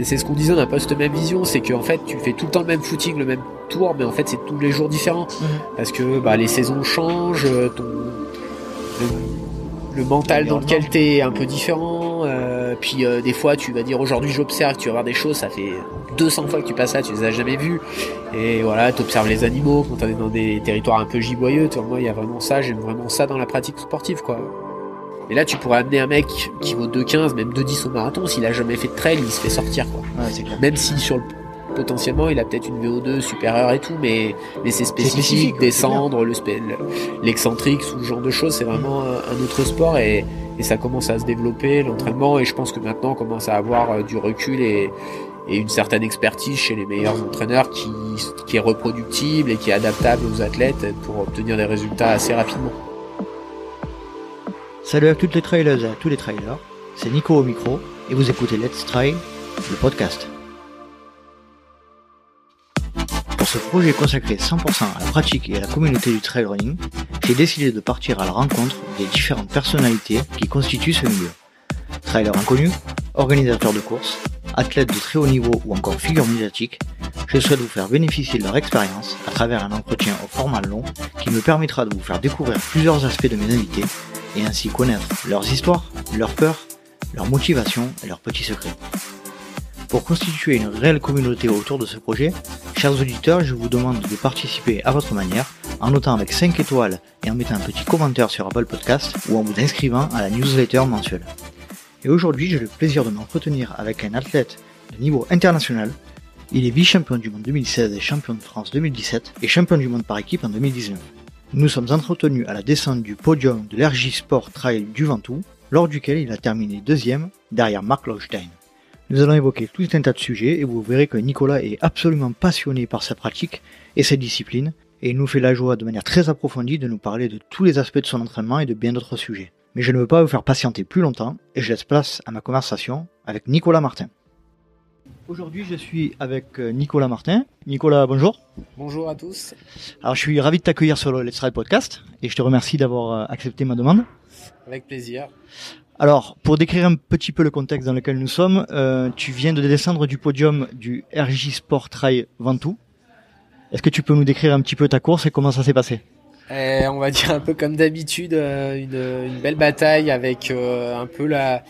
Et c'est ce qu'on disait, on n'a pas cette même vision, c'est qu'en fait tu fais tout le temps le même footing, le même tour, mais en fait c'est tous les jours différents. Parce que bah, les saisons changent, ton, le, mental dans lequel tu es un peu différent. Euh, puis euh, des fois tu vas dire aujourd'hui j'observe, tu vas voir des choses, ça fait 200 fois que tu passes là, tu les as jamais vues. Et voilà, tu observes les animaux quand tu es dans des territoires un peu giboyeux. Tu vois, moi il y a vraiment ça, j'aime vraiment ça dans la pratique sportive quoi. Et là, tu pourrais amener un mec qui vaut 2,15, même 2,10 au marathon, s'il a jamais fait de trail, il se fait sortir, quoi. Même si sur le potentiellement il a peut-être une VO2 supérieure et tout, mais, mais c'est spécifique, descendre, le l'excentrique, ce genre de choses, c'est vraiment un autre sport et, et, ça commence à se développer, l'entraînement, et je pense que maintenant on commence à avoir euh, du recul et, et une certaine expertise chez les meilleurs entraîneurs qui, qui est reproductible et qui est adaptable aux athlètes pour obtenir des résultats assez rapidement. Salut à toutes les trailers et à tous les trailers, c'est Nico au micro et vous écoutez Let's Try, le podcast. Pour ce projet consacré 100% à la pratique et à la communauté du trail running, j'ai décidé de partir à la rencontre des différentes personnalités qui constituent ce milieu. Trailers inconnus, organisateurs de courses, athlètes de très haut niveau ou encore figures médiatiques, je souhaite vous faire bénéficier de leur expérience à travers un entretien au format long qui me permettra de vous faire découvrir plusieurs aspects de mes invités et ainsi connaître leurs histoires, leurs peurs, leurs motivations et leurs petits secrets. Pour constituer une réelle communauté autour de ce projet, chers auditeurs, je vous demande de participer à votre manière en notant avec 5 étoiles et en mettant un petit commentaire sur Apple Podcast ou en vous inscrivant à la newsletter mensuelle. Et aujourd'hui, j'ai le plaisir de m'entretenir avec un athlète de niveau international. Il est vice-champion du monde 2016 et champion de France 2017 et champion du monde par équipe en 2019. Nous sommes entretenus à la descente du podium de l'RJ Sport Trail du Ventoux, lors duquel il a terminé deuxième derrière Mark Lochstein. Nous allons évoquer tout un tas de sujets et vous verrez que Nicolas est absolument passionné par sa pratique et sa discipline et il nous fait la joie de manière très approfondie de nous parler de tous les aspects de son entraînement et de bien d'autres sujets. Mais je ne veux pas vous faire patienter plus longtemps et je laisse place à ma conversation avec Nicolas Martin. Aujourd'hui, je suis avec euh, Nicolas Martin. Nicolas, bonjour. Bonjour à tous. Alors, je suis ravi de t'accueillir sur le Let's Ride Podcast et je te remercie d'avoir euh, accepté ma demande. Avec plaisir. Alors, pour décrire un petit peu le contexte dans lequel nous sommes, euh, tu viens de descendre du podium du RJ Sport Trail Ventoux. Est-ce que tu peux nous décrire un petit peu ta course et comment ça s'est passé? Eh, On va dire un peu comme d'habitude, euh, une, une, belle bataille avec euh, un peu la...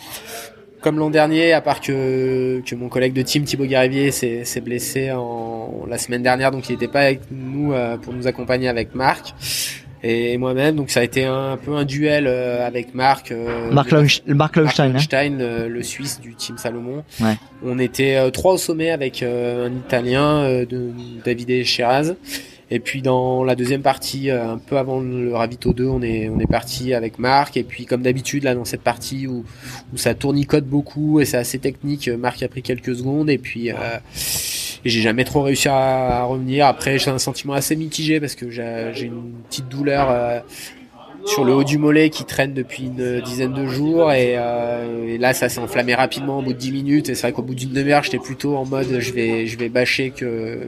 Comme l'an dernier, à part que, que mon collègue de team Thibaut Garivier s'est blessé en, la semaine dernière, donc il n'était pas avec nous pour nous accompagner avec Marc et moi-même. Donc ça a été un, peu un duel euh, avec Marc. Euh, Marc, Marc Laustein, hein. le, Suisse du team Salomon. Ouais. On était euh, trois au sommet avec un Italien, de Davide Chiraz. Et puis dans la deuxième partie, un peu avant le ravito 2, on est on est parti avec Marc. Et puis comme d'habitude là dans cette partie où où ça tournicote beaucoup et c'est assez technique, Marc a pris quelques secondes et puis et j'ai jamais trop réussi à, revenir. Après, j'ai un sentiment assez mitigé parce que j'ai une petite douleur euh, sur le haut du mollet qui traîne depuis une dizaine de jours et, euh, là ça s'est enflammé rapidement au bout de 10 minutes et c'est vrai qu'au bout d'une demi-heure j'étais plutôt en mode je vais je vais bâcher que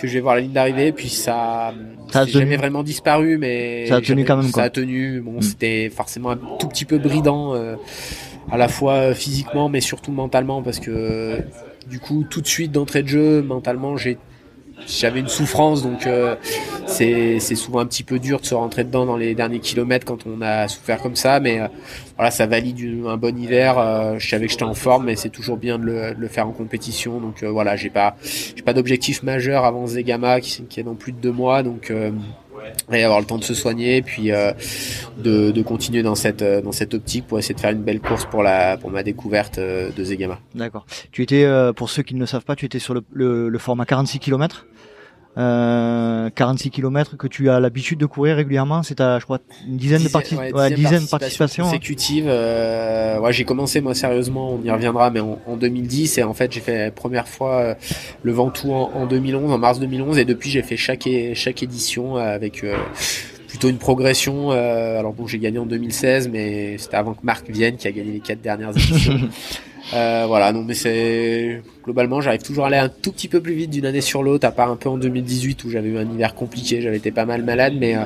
que je vais voir la ligne d'arrivée puis ça ça a jamais vraiment disparu mais ça a tenu quand même ça a tenu. Bon mm. c'était forcément un tout petit peu bridant euh, à la fois physiquement mais surtout mentalement parce que du coup, tout de suite d'entrée de jeu, mentalement, j'ai j'avais une souffrance, donc euh, c'est souvent un petit peu dur de se rentrer dedans dans les derniers kilomètres quand on a souffert comme ça, mais euh, voilà, ça valide un bon hiver. Euh, je savais que j'étais en forme, mais c'est toujours bien de le, de le, faire en compétition. Donc voilà, j'ai pas j'ai pas d'objectif majeur avant Zegama qui, qui est dans plus de deux mois, donc et avoir le temps de se soigner puis euh, de, continuer dans cette euh, dans cette optique pour essayer de faire une belle course pour la pour ma découverte euh, de Zegama. D'accord. Tu étais pour ceux qui ne le savent pas, tu étais sur le, le, le format 46 km euh, 46 km que tu as l'habitude de courir régulièrement. C'est à, je crois, une dizaine de parties, ouais, dizaine de participations. Hein. Consécutives. Euh, ouais, j'ai commencé moi sérieusement, on y reviendra, mais en, 2010 et en fait j'ai fait la première fois euh, le Ventoux en, en 2011, en mars 2011 et depuis j'ai fait chaque chaque édition avec euh, plutôt une progression. Euh, alors bon, j'ai gagné en 2016, mais c'était avant que Marc vienne, qui a gagné les quatre dernières éditions. euh, voilà, non, mais c'est globalement, j'arrive toujours à aller un tout petit peu plus vite d'une année sur l'autre, à part un peu en 2018 où j'avais eu un hiver compliqué, j'avais été pas mal malade, mais euh,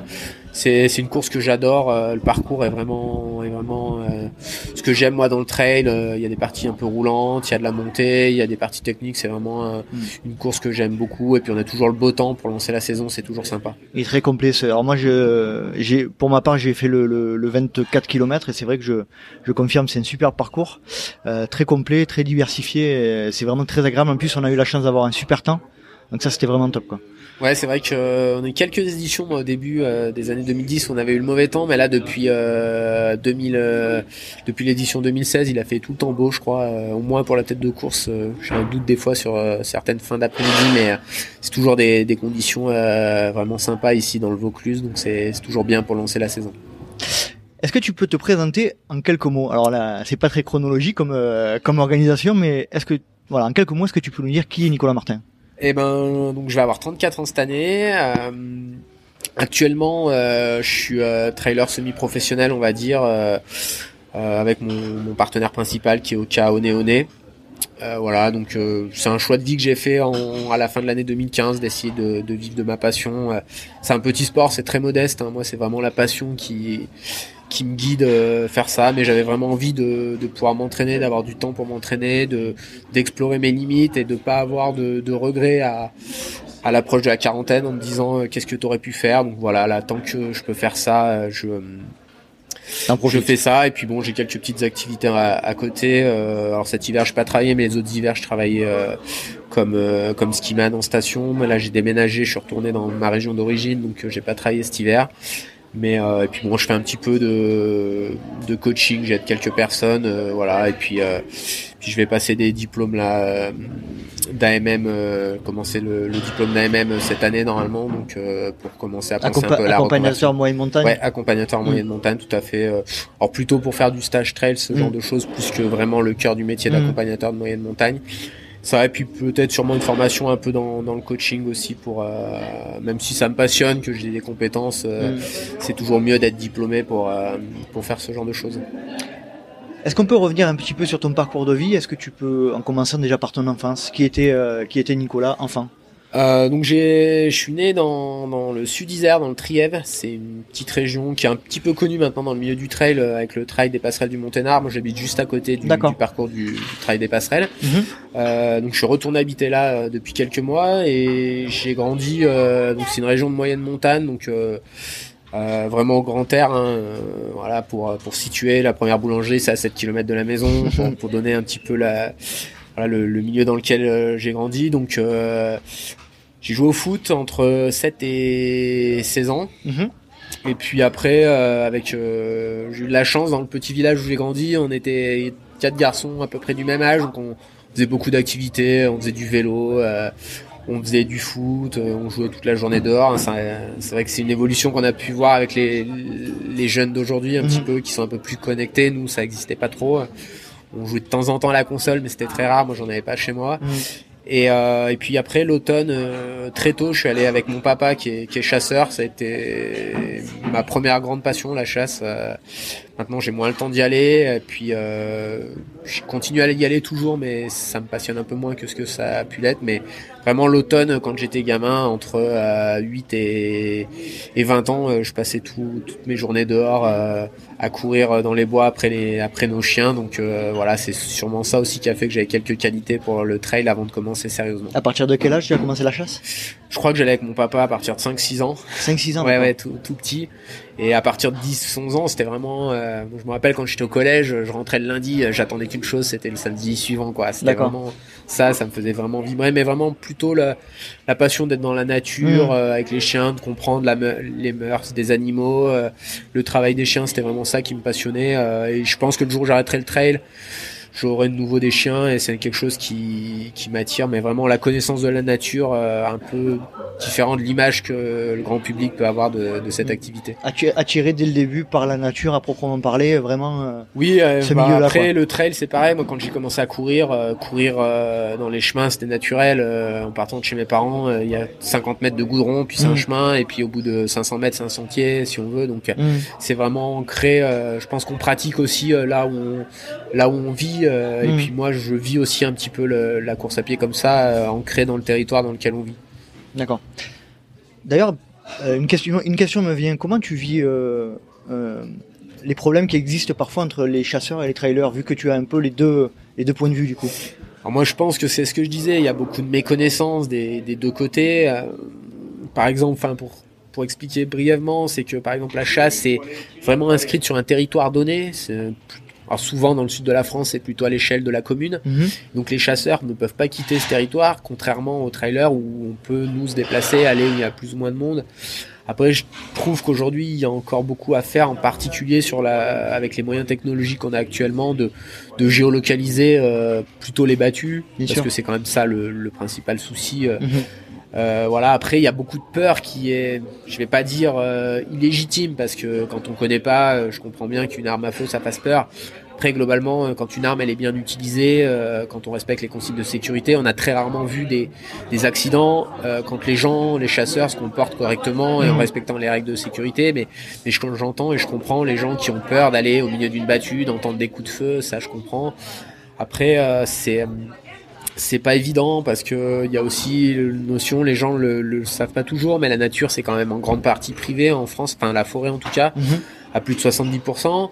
c'est une course que j'adore. euh, le parcours est vraiment est vraiment euh, ce que j'aime moi dans le trail. euh, Il y a des parties un peu roulantes, il y a de la montée, il y a des parties techniques. C'est vraiment euh, Mm. une course que j'aime beaucoup. Et puis on a toujours le beau temps pour lancer la saison. C'est toujours sympa. Il est très complet. Alors moi, j'ai, pour ma part, j'ai fait le, le, le 24 km et c'est vrai que je, je confirme, c'est un super parcours, euh, très complet, très diversifié. et C'est vraiment très agréable. En plus, on a eu la chance d'avoir un super temps. Donc ça, c'était vraiment top, quoi. Ouais, c'est vrai que euh, on a eu quelques éditions au début euh, des années 2010 où on avait eu le mauvais temps, mais là depuis euh, 2000, euh, depuis l'édition 2016, il a fait tout le temps beau, je crois, euh, au moins pour la tête de course. J'ai un doute des fois sur certaines fins d'après-midi, mais c'est toujours des, des conditions vraiment sympas ici dans le Vaucluse, donc c'est toujours bien pour lancer la saison. Est-ce que tu peux te présenter en quelques mots? Alors là, c'est pas très chronologique comme, comme organisation, mais est-ce que, voilà, en quelques mots, est-ce que tu peux nous dire qui est Nicolas Martin? Eh ben, donc je vais avoir 34 ans cette année. Euh, actuellement, euh, je suis euh, trailer semi-professionnel, on va dire, euh, euh, avec mon, mon partenaire principal qui est Oka Oneone. Voilà, donc c'est un choix de vie que j'ai fait en, à la fin de l'année 2015 d'essayer de, de vivre de ma passion. C'est un petit sport, c'est très modeste. hein. Moi, c'est vraiment la passion qui qui me guide euh, faire ça. Mais j'avais vraiment envie de, de pouvoir m'entraîner, d'avoir du temps pour m'entraîner, de d'explorer mes limites et de pas avoir de, de regrets à à l'approche de la quarantaine en me disant euh, qu'est-ce que tu aurais pu faire? Donc voilà, là tant que je peux faire ça, euh, je T'en je fais ça et puis bon j'ai quelques petites activités à, à côté. Euh, alors cet hiver je pas travaillé mais les autres hivers je travaillais euh, comme euh, comme skiman en station. Mais là j'ai déménagé, je suis retourné dans ma région d'origine donc euh, j'ai pas travaillé cet hiver. Mais euh, et puis bon je fais un petit peu de de coaching, j'aide quelques personnes euh, voilà et puis euh, puis je vais passer des diplômes là d'AMM euh, commencer le, le diplôme d'AMM cette année normalement donc euh, pour commencer à penser Accompa- un peu à la accompagnateur moyenne montagne. Ouais, accompagnateur Mm. moyenne montagne, tout à fait. euh, Alors plutôt pour faire du stage trail, ce Mm. genre de choses, plus que vraiment le cœur du métier Mm. d'accompagnateur de moyenne montagne. Ça et puis peut-être sûrement une formation un peu dans, dans le coaching aussi pour euh, même si ça me passionne que j'ai des compétences euh, Mm. c'est toujours mieux d'être diplômé pour euh, pour faire ce genre de choses. Est-ce qu'on peut revenir un petit peu sur ton parcours de vie? Est-ce que tu peux, en commençant déjà par ton enfance, qui était, euh, qui était Nicolas, enfant? Euh, donc j'ai, je suis né dans, dans le sud Isère, dans le Trièves. C'est une petite région qui est un petit peu connue maintenant dans le milieu du trail euh, avec le trail des passerelles du Monténard. Moi j'habite juste à côté du, parcours du, du trail des passerelles. Mhm. Euh, donc je suis retourné habiter là euh, depuis quelques mois et j'ai grandi. euh, donc c'est une région de moyenne montagne, donc euh, euh, vraiment au grand air. Hein, euh, voilà pour pour situer la première boulangerie, c'est à 7 km de la maison pour, pour donner un petit peu la voilà le, le milieu dans lequel euh, j'ai grandi. Donc euh, j'ai joué au foot entre 7 et 16 ans. Mhm. Et puis après, euh, avec, euh, j'ai eu de la chance dans le petit village où j'ai grandi, on était quatre garçons à peu près du même âge, donc on faisait beaucoup d'activités, on faisait du vélo, euh, on faisait du foot, euh, on jouait toute la journée dehors. Ça, C'est vrai que c'est une évolution qu'on a pu voir avec les, les jeunes d'aujourd'hui, un Mhm. petit peu, qui sont un peu plus connectés. Nous, ça existait pas trop. On jouait de temps en temps à la console, mais c'était très rare. Moi, j'en avais pas chez moi. Mhm. Et, euh, et puis après l'automne, euh, très tôt, je suis allé avec mon papa qui est, qui est chasseur. Ça a été ma première grande passion, la chasse. Euh, maintenant, j'ai moins le temps d'y aller. Et puis, euh, je continue à y aller toujours, mais ça me passionne un peu moins que ce que ça a pu l'être. Mais vraiment l'automne, quand j'étais gamin, entre euh, 8 et, et 20 ans, euh, je passais tout, toutes mes journées dehors euh, à courir dans les bois après les après nos chiens. Donc euh, voilà, c'est sûrement ça aussi qui a fait que j'avais quelques qualités pour le trail avant de commencer sérieusement. À partir de quel âge tu as commencé la chasse? Je crois que j'allais avec mon papa à partir de 5-6 ans. 5-6 ans Ouais, ouais, tout, tout petit. Et à partir de 10-11 ans, c'était vraiment... euh, je me rappelle quand j'étais au collège, je rentrais le lundi, euh, j'attendais qu'une chose, c'était le samedi suivant, quoi. C'était vraiment ça, ça me faisait vraiment vibrer, mais vraiment plutôt la, la passion d'être dans la nature, Mm. euh, avec les chiens, de comprendre la me- les mœurs des animaux, euh, le travail des chiens, c'était vraiment ça qui me passionnait. euh, et je pense que le jour où j'arrêterai le trail, j'aurai de nouveau des chiens et c'est quelque chose qui, qui m'attire, mais vraiment la connaissance de la nature, euh, un peu différent de l'image que le grand public peut avoir de, de cette Mm. activité. Attiré dès le début par la nature à proprement parler, vraiment. euh, Oui, euh, Ce bah, après quoi. le trail c'est pareil. Moi quand j'ai commencé à courir, euh, courir euh, dans les chemins c'était naturel. euh, en partant de chez mes parents, il y a 50 mètres de goudron, puis c'est Mm. un chemin, et puis au bout de 500 mètres c'est un sentier si on veut. Donc hmm. c'est vraiment ancré. euh, je pense qu'on pratique aussi là où on, là où on vit. Euh, Mm. Et puis moi je vis aussi un petit peu le- la course à pied comme ça, euh, ancré dans le territoire dans lequel on vit. D'accord. D'ailleurs, Euh, une, question, une question me vient. Comment tu vis euh, les problèmes qui existent parfois entre les chasseurs et les trailers, vu que tu as un peu les deux, les deux points de vue du coup? Alors moi, je pense que c'est ce que je disais. Il y a beaucoup de méconnaissance des, des deux côtés. Par exemple, enfin pour pour expliquer brièvement, c'est que par exemple la chasse c'est vraiment inscrite sur un territoire donné. C'est alors souvent dans le sud de la France, c'est plutôt à l'échelle de la commune. Mhm. Donc les chasseurs ne peuvent pas quitter ce territoire, contrairement aux trailers où on peut nous se déplacer, aller où il y a plus ou moins de monde. Après, je trouve qu'aujourd'hui, il y a encore beaucoup à faire, en particulier sur la, avec les moyens technologiques qu'on a actuellement, de, de géolocaliser euh, plutôt les battus, Bien parce sûr. que c'est quand même ça le, le principal souci. euh, Mhm. Euh, voilà. Après, il y a beaucoup de peur qui est, je vais pas dire euh, illégitime, parce que quand on connaît pas, euh, je comprends bien qu'une arme à feu ça fasse peur. Après, globalement, euh, quand une arme elle est bien utilisée, euh, quand on respecte les consignes de sécurité, on a très rarement vu des, des accidents euh, quand les gens, les chasseurs se comportent correctement et en Mhm. respectant les règles de sécurité. Mais, mais je- j'entends et je comprends les gens qui ont peur d'aller au milieu d'une battue, d'entendre des coups de feu, ça je comprends. Après, euh, c'est euh, c'est pas évident parce que il y a aussi une notion, les gens le, le savent pas toujours, mais la nature c'est quand même en grande partie privée en France, enfin la forêt en tout cas, Mhm. à plus de 70%.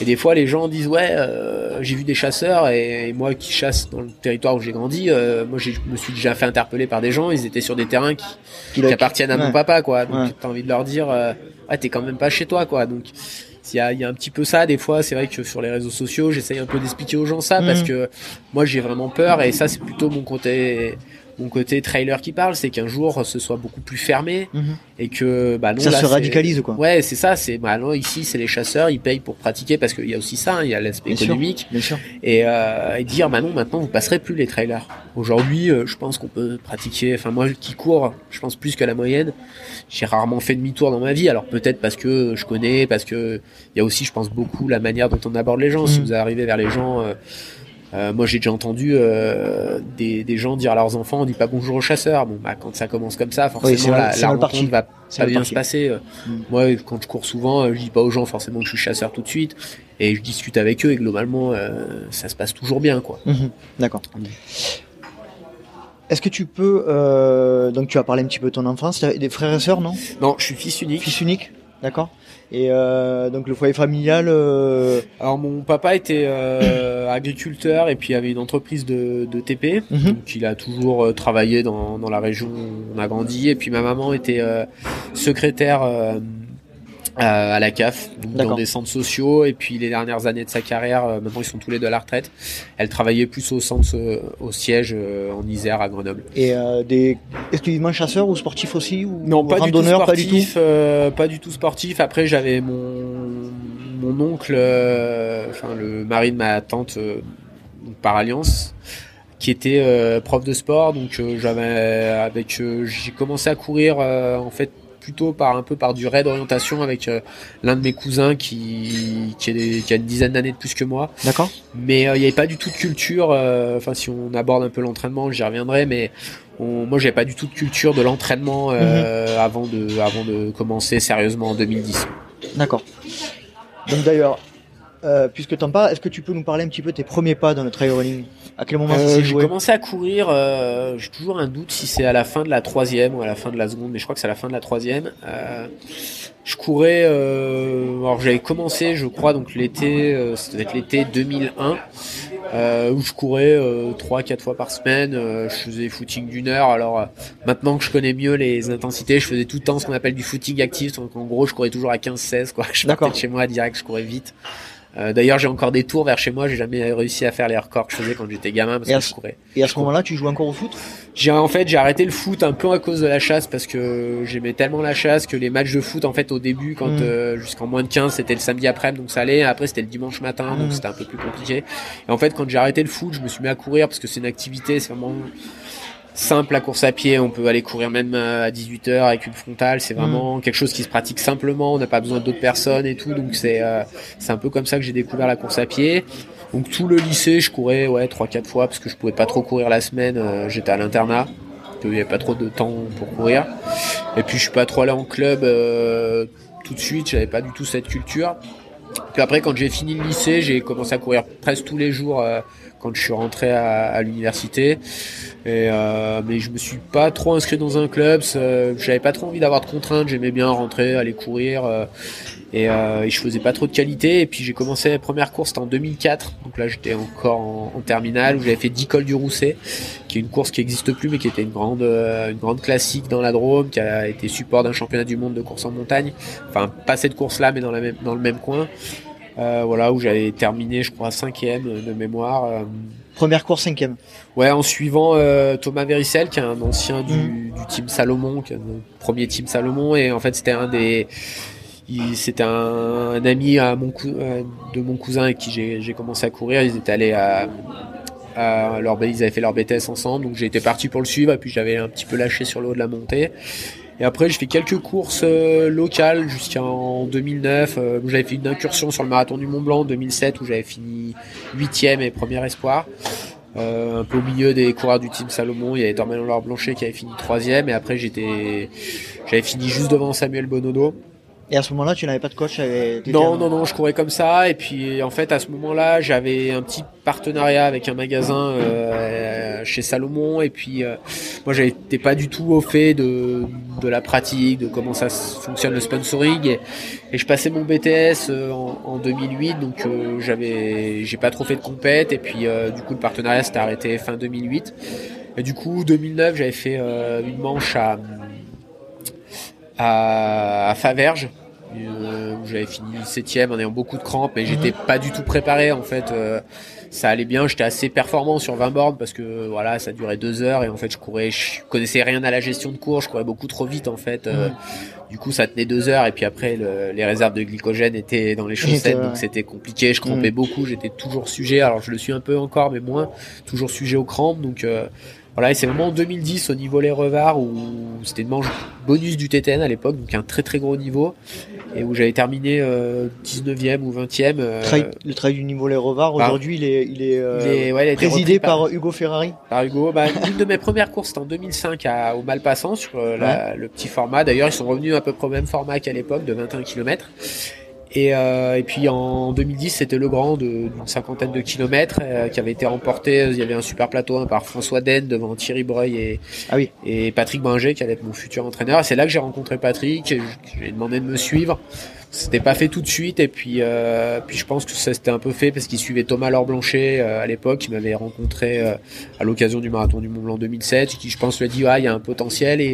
Et des fois les gens disent ouais, euh, j'ai vu des chasseurs et, et moi qui chasse dans le territoire où j'ai grandi, euh, moi je me suis déjà fait interpeller par des gens, ils étaient sur des terrains qui, appartiennent à mon papa quoi. Donc Ouais. t'as envie de leur dire euh, ouais t'es quand même pas chez toi quoi. Donc il y a, il y a un petit peu ça des fois. C'est vrai que sur les réseaux sociaux j'essaye un peu d'expliquer aux gens ça parce que moi j'ai vraiment peur et ça c'est plutôt mon côté mon côté trailer qui parle, c'est qu'un jour ce soit beaucoup plus fermé Mhm. et que bah non Ça là, se radicalise quoi. Ouais, c'est ça. C'est bah non, ici c'est les chasseurs, ils payent pour pratiquer parce qu'il y a aussi ça, hein, il y a l'aspect économique Bien sûr. et, euh, et dire bah non maintenant vous passerez plus les trailers. Aujourd'hui euh, je pense qu'on peut pratiquer. Enfin moi qui cours, je pense plus que la moyenne. J'ai rarement fait demi-tour dans ma vie. Alors peut-être parce que je connais, parce que il y a aussi je pense beaucoup la manière dont on aborde les gens. Si Mm. vous arrivez vers les gens. euh, euh, moi, j'ai déjà entendu euh, des, des gens dire à leurs enfants, on dit pas bonjour aux chasseurs. Bon, bah, quand ça commence comme ça, forcément, Oui, la, la rencontre va pas bien se passer. Euh, Mm. Moi, quand je cours souvent, je dis pas aux gens forcément que je suis chasseur tout de suite, et je discute avec eux, et globalement, euh, ça se passe toujours bien, quoi. Mhm. D'accord. Est-ce que tu peux donc tu as parlé un petit peu de ton enfance, des frères et sœurs non? Non, je suis fils unique. Fils unique, d'accord. Et euh, donc le foyer familial, euh, Alors, mon papa était euh, agriculteur et puis avait une entreprise de, de TP. Mhm. Donc, il a toujours euh, travaillé dans, dans la région où on a grandi. Et puis, ma maman était euh, secrétaire euh, à, à la CAF, donc dans des centres sociaux. Et puis, les dernières années de sa carrière, euh, maintenant, ils sont tous les deux à la retraite. Elle travaillait plus au centre, euh, au siège euh, en Isère à Grenoble. et euh, des exclusivement chasseurs ou sportifs aussi ou Non, pas du tout randonneurs, pas du sportif. euh, pas du tout sportif. Après, j'avais mon mon oncle, euh, enfin le mari de ma tante euh, par alliance, qui était euh, prof de sport. Donc euh, j'avais avec, euh, j'ai commencé à courir euh, en fait plutôt par un peu par du raid d'orientation avec euh, l'un de mes cousins qui qui, est- qui a une dizaine d'années de plus que moi. D'accord. mais euh, il n'y avait pas du tout de culture. euh, Enfin, si on aborde un peu l'entraînement, j'y reviendrai, mais on, moi, j'avais pas du tout de culture de l'entraînement euh, avant de avant de commencer sérieusement en 2010. D'accord. Donc d'ailleurs, puisque t'en parles, est-ce que tu peux nous parler un petit peu de tes premiers pas dans le trail running? À quel moment ça Euh, j'ai commencé à courir. euh, j'ai toujours un doute si c'est à la fin de la troisième ou à la fin de la seconde, mais je crois que c'est à la fin de la troisième. Euh, je courais. Euh, alors j'avais commencé, je crois, donc l'été, euh, ça devait être l'été 2001. euh, où je courais euh, trois quatre fois par semaine euh, je faisais footing d'une heure alors maintenant que je connais mieux les intensités je faisais tout le temps ce qu'on appelle du footing actif donc en gros je courais toujours à 15 16 quoi je partais de chez moi direct je courais vite Euh, d'ailleurs j'ai encore des tours vers chez moi. J'ai jamais réussi à faire les records que je faisais quand j'étais gamin parce Et que je courais. Et à ce moment-là, tu joues encore au foot? J'ai en fait j'ai arrêté le foot un peu à cause de la chasse parce que j'aimais tellement la chasse que les matchs de foot en fait au début quand Mm. euh, jusqu'en moins de 15 c'était le samedi après donc ça allait. Après c'était le dimanche matin donc Mm. c'était un peu plus compliqué. Et en fait quand j'ai arrêté le foot je me suis mis à courir parce que c'est une activité c'est vraiment simple la course à pied on peut aller courir même euh, à 18h avec une frontale c'est vraiment quelque chose qui se pratique simplement on n'a pas besoin d'autres personnes et tout donc c'est euh, c'est un peu comme ça que j'ai découvert la course à pied donc tout le lycée, je courais ouais trois quatre fois parce que je pouvais pas trop courir la semaine. euh, J'étais à l'internat, il n'y avait pas trop de temps pour courir. Et puis je suis pas trop allé en club euh, tout de suite. J'avais pas du tout cette culture. Puis après, quand j'ai fini le lycée, j'ai commencé à courir presque tous les jours euh, quand je suis rentré à, à l'université. Et euh, mais je me suis pas trop inscrit dans un club. J'avais pas trop envie d'avoir de contraintes. J'aimais bien rentrer, aller courir. euh, et, euh, et je faisais pas trop de qualité. Et puis j'ai commencé la première course, c'était en 2004. Donc là, j'étais encore en, en terminale où j'avais fait 10 cols du Rousset, qui est une course qui existe plus, mais qui était une grande, euh, une grande classique dans la Drôme, qui a été support d'un championnat du monde de course en montagne. Enfin, pas cette course-là, mais dans la même, dans le même coin. Euh, voilà, où j'avais terminé, je crois, cinquième de mémoire. euh, Première course cinquième. Ouais, en suivant euh, Thomas Véricel, qui est un ancien du, du team Salomon, qui est le premier team Salomon, et en fait c'était un des, il- c'était un, un ami à mon cou- de mon cousin avec qui j'ai commencé à courir. Ils étaient allés à, à leur, ils avaient fait leur BTS ensemble, donc j'ai été parti pour le suivre, et puis j'avais un petit peu lâché sur le haut de la montée. Et après, j'ai fait quelques courses euh, locales jusqu'en 2009. Euh, j'avais fait une incursion sur le marathon du Mont Blanc en 2007 où j'avais fini huitième et premier espoir. Euh, un peu au milieu des coureurs du team Salomon, il y avait Dormelon Laure Blanchet qui avait fini troisième et après j'étais, j'avais fini juste devant Samuel Bonodo. Et à ce moment-là, tu n'avais pas de coach Non, non, non, je courais comme ça. Et puis, en fait, à ce moment-là, j'avais un petit partenariat avec un magasin euh, chez Salomon. Et puis, euh, moi, j'étais pas du tout au fait de, de la pratique, de comment ça fonctionne le sponsoring. Et, et je passais mon BTS euh, en, en 2008, donc euh, j'avais, j'ai pas trop fait de compète. Et puis, euh, du coup, le partenariat s'était arrêté fin 2008. Et du coup, 2009, j'avais fait euh, une manche à à, à Faverges où j'avais fini septième en ayant beaucoup de crampes mais j'étais pas du tout préparé en fait. Euh, ça allait bien j'étais assez performant sur 20 bornes parce que voilà ça durait deux heures et en fait je courais je connaissais rien à la gestion de cours je courais beaucoup trop vite en fait. Euh, du coup ça tenait deux heures et puis après le- les réserves de glycogène étaient dans les chaussettes donc c'était compliqué je crampais Mm. beaucoup j'étais toujours sujet. Alors je le suis un peu encore mais moins. Toujours sujet aux crampes donc euh, voilà, et c'est vraiment en 2010 au niveau les revards où c'était une manche bonus du TTN à l'époque, donc un très très gros niveau, et où j'avais terminé euh, 19e ou 20e. euh, Trail- le trail du niveau Les Revards, aujourd'hui, il est, il est, euh, il est- ouais, il a été présidé par, Hugo Ferrari. par Hugo. Bah, une de mes premières courses, c'était en 2005 à, au Malpassant sur euh, le petit format. D'ailleurs, ils sont revenus à peu près au même format qu'à l'époque, de 21 km. Et, euh, et puis en 2010, c'était le grand de- d'une cinquantaine de kilomètres euh, qui avait été remporté. Il y avait un super plateau hein, par François Den devant Thierry Breuil et, Ah oui. et Patrick Bringer qui allait être mon futur entraîneur. Et c'est là que j'ai rencontré Patrick. et je- J'ai demandé de me suivre. C'était pas fait tout de suite et puis euh, puis je pense que ça s'était un peu fait parce qu'il suivait Thomas Laure Blanchet euh, à l'époque qui m'avait rencontré euh, à l'occasion du marathon du Mont Blanc 2007 et qui je pense lui a dit ah il y a un potentiel et,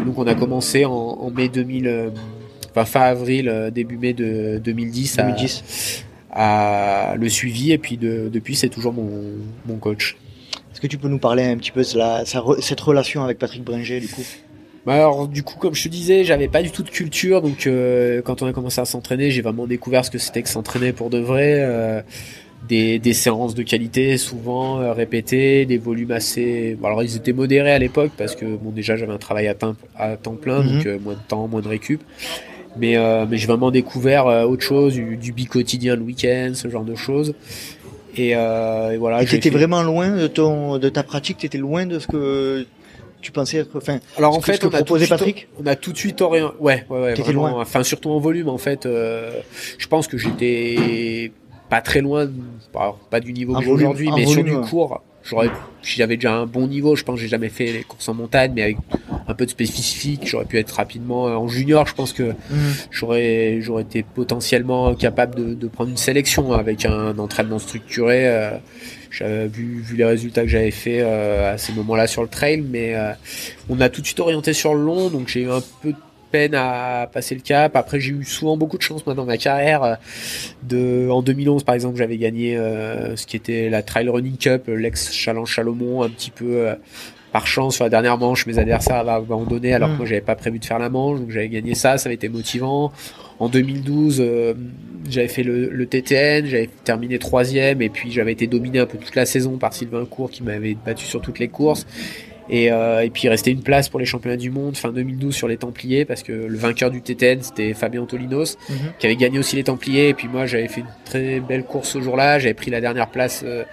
et donc on a commencé en, en mai 2000 euh, enfin fin avril euh, début mai de 2010 à, 2010. à le suivi et puis de- depuis c'est toujours mon, mon coach. Est-ce que tu peux nous parler un petit peu de la, cette relation avec Patrick Bringer, du coup? Bah alors du coup comme je te disais j'avais pas du tout de culture donc euh, quand on a commencé à s'entraîner j'ai vraiment découvert ce que c'était que s'entraîner pour de vrai euh, des, des séances de qualité souvent euh, répétées des volumes assez bon, alors ils étaient modérés à l'époque parce que bon déjà j'avais un travail à, temps- à temps plein Mhm. donc moins de temps moins de récup mais euh, mais j'ai vraiment découvert euh, autre chose du, du bi-quotidien le week-end ce genre de choses et, euh, et voilà fait- vraiment loin de ton, de ta pratique, t'étais loin de ce que tu pensais être, enfin, Alors en fait, on a, suite, Patrick on a tout de suite orienté. Ouais, ouais, ouais. Vraiment. loin. Enfin, surtout en volume, en fait. euh, je pense que j'étais pas très loin, pas, pas du niveau que j'ai aujourd'hui, mais sur du cours, j'aurais, si j'avais déjà un bon niveau, je pense que j'ai jamais fait les courses en montagne, mais avec un peu de spécifique, j'aurais pu être rapidement euh, en junior. Je pense que Mhm. j'aurais, j'aurais été potentiellement capable de, de prendre une sélection avec un entraînement structuré. euh, j'avais vu, vu les résultats que j'avais fait euh, à ces moments-là sur le trail, mais euh, on a tout de suite orienté sur le long, donc j'ai eu un peu de peine à passer le cap. Après, j'ai eu souvent beaucoup de chance moi dans ma carrière. euh, De, en 2011, par exemple, j'avais gagné euh, ce qui était la Trail Running Cup, l'ex Challenge Chalomon, un petit peu euh, par chance sur la dernière manche. Mes adversaires avaient abandonné alors Mm. que moi j'avais pas prévu de faire la manche, donc j'avais gagné ça, ça avait été motivant. En 2012, euh, j'avais fait le, le TTN, j'avais terminé troisième et puis j'avais été dominé un peu toute la saison par Sylvain Court qui m'avait battu sur toutes les courses. Et, euh, et puis il restait une place pour les championnats du monde fin 2012 sur les Templiers parce que le vainqueur du TTN c'était Fabien Tolinos Mhm. qui avait gagné aussi les Templiers. Et puis moi j'avais fait une très belle course ce jour-là. J'avais pris la dernière place euh,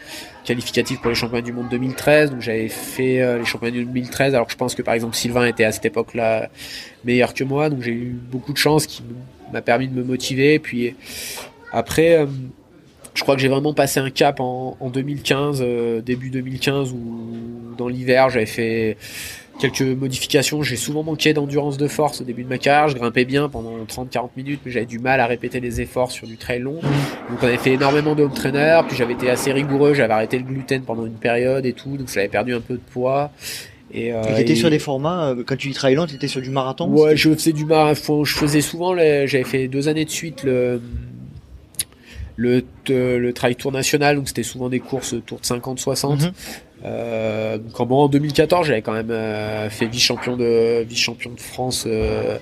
qualificative pour les championnats du monde 2013 donc j'avais fait euh, les championnats du monde 2013 alors que je pense que par exemple Sylvain était à cette époque-là meilleur que moi. Donc j'ai eu beaucoup de chance qui m'a permis de me motiver. Et puis Après, euh, je crois que j'ai vraiment passé un cap en, en 2015, euh, début 2015, où dans l'hiver, j'avais fait quelques modifications. J'ai souvent manqué d'endurance de force au début de ma carrière. Je grimpais bien pendant 30-40 minutes, mais j'avais du mal à répéter les efforts sur du trail long. Donc on avait fait énormément de home trainer, puis j'avais été assez rigoureux. J'avais arrêté le gluten pendant une période et tout, donc j'avais perdu un peu de poids. Et, euh, et t'étais sur des formats, euh, quand tu dis trail long, t'étais sur du marathon Ouais, je faisais du marathon. Je faisais souvent, j'avais fait deux années de suite le le, le trail tour national, donc c'était souvent des courses tour de 50-60. Mm euh, donc en, bon, en 2014, j'avais quand même euh, fait vice-champion de vice-champion de France euh,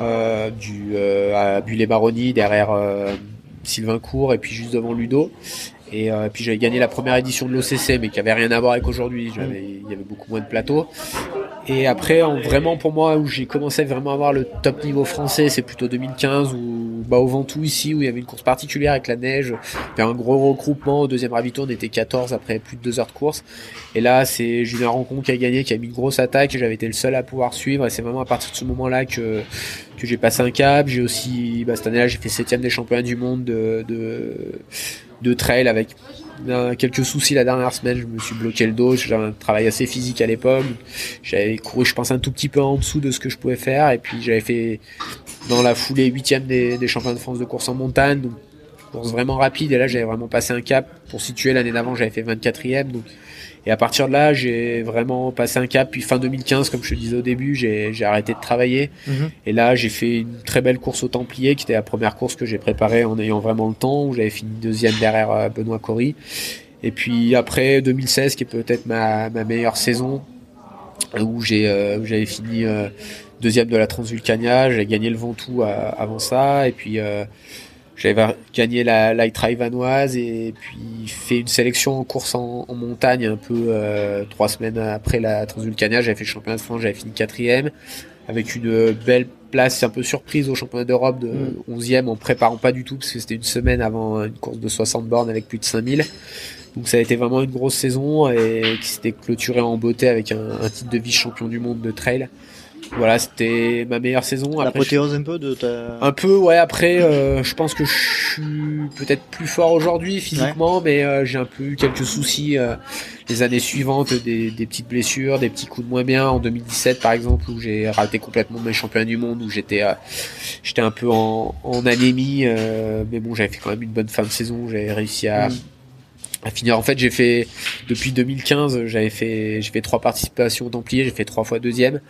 euh du à Bulle-Baronnie derrière Sylvain Cour et puis juste devant Ludo. Et puis j'avais gagné la première édition de l'OCC, mais qui avait rien à voir avec aujourd'hui. Mm. Il y avait beaucoup moins de plateaux. Et après, en, vraiment pour moi, où j'ai commencé vraiment à avoir le top niveau français, c'est plutôt 2015, où bah, au Ventoux ici, où il y avait une course particulière avec la neige, a un gros regroupement. Au deuxième ravito, on était 14 après plus de deux heures de course. Et là, c'est Julien Rencontre qui a gagné, qui a mis une grosse attaque, et j'avais été le seul à pouvoir suivre. Et c'est vraiment à partir de ce moment-là que que j'ai passé un cap. J'ai aussi, bah, cette année-là, j'ai fait septième des championnats du monde de, de, de trail avec quelques soucis la dernière semaine, je me suis bloqué le dos, j'avais un travail assez physique à l'époque, j'avais couru je pense un tout petit peu en dessous de ce que je pouvais faire. Et puis j'avais fait dans la foulée huitième des, des championnats de France de course en montagne, donc course vraiment rapide. Et là j'avais vraiment passé un cap. Pour situer l'année d'avant j'avais fait 24e donc et à partir de là, j'ai vraiment passé un cap. Puis fin 2015, comme je te disais au début, j'ai arrêté de travailler. Mhm. Et là, j'ai fait une très belle course au Templier, qui était la première course que j'ai préparée en ayant vraiment le temps, où j'avais fini deuxième derrière euh, Benoît Cory. Et puis après 2016, qui est peut-être ma, ma meilleure saison, où j'ai euh, j'avais fini euh, deuxième de la Transvulcania, j'ai gagné le Ventoux avant ça, et puis j'avais gagné la Light Drive vanoise et puis fait une sélection en course en, montagne un peu euh, trois semaines après la Transvulcania. J'avais fait le championnat de France, j'avais fini quatrième avec une belle place un peu surprise au championnat d'Europe de 11e mm. en préparant pas du tout parce que c'était une semaine avant une course de 60 bornes avec plus de 5000. Donc ça a été vraiment une grosse saison et qui s'était clôturée en beauté avec un, un titre de vice-champion du monde de trail voilà, c'était ma meilleure saison. L'apothéose un peu de ta... Un peu, ouais. Après, euh, je pense que je suis peut-être plus fort aujourd'hui physiquement, mais euh, j'ai un peu eu quelques soucis euh, les années suivantes, des, des, petites blessures, des petits coups de moins bien. En 2017, par exemple, où j'ai raté complètement mes championnats du monde, où j'étais j'étais un peu en, en anémie, mais bon, j'avais fait quand même une bonne fin de saison. J'avais réussi à mm. à finir. En fait, j'ai fait depuis 2015, j'avais fait j'ai fait trois participations au Templier, j'ai fait trois fois deuxième.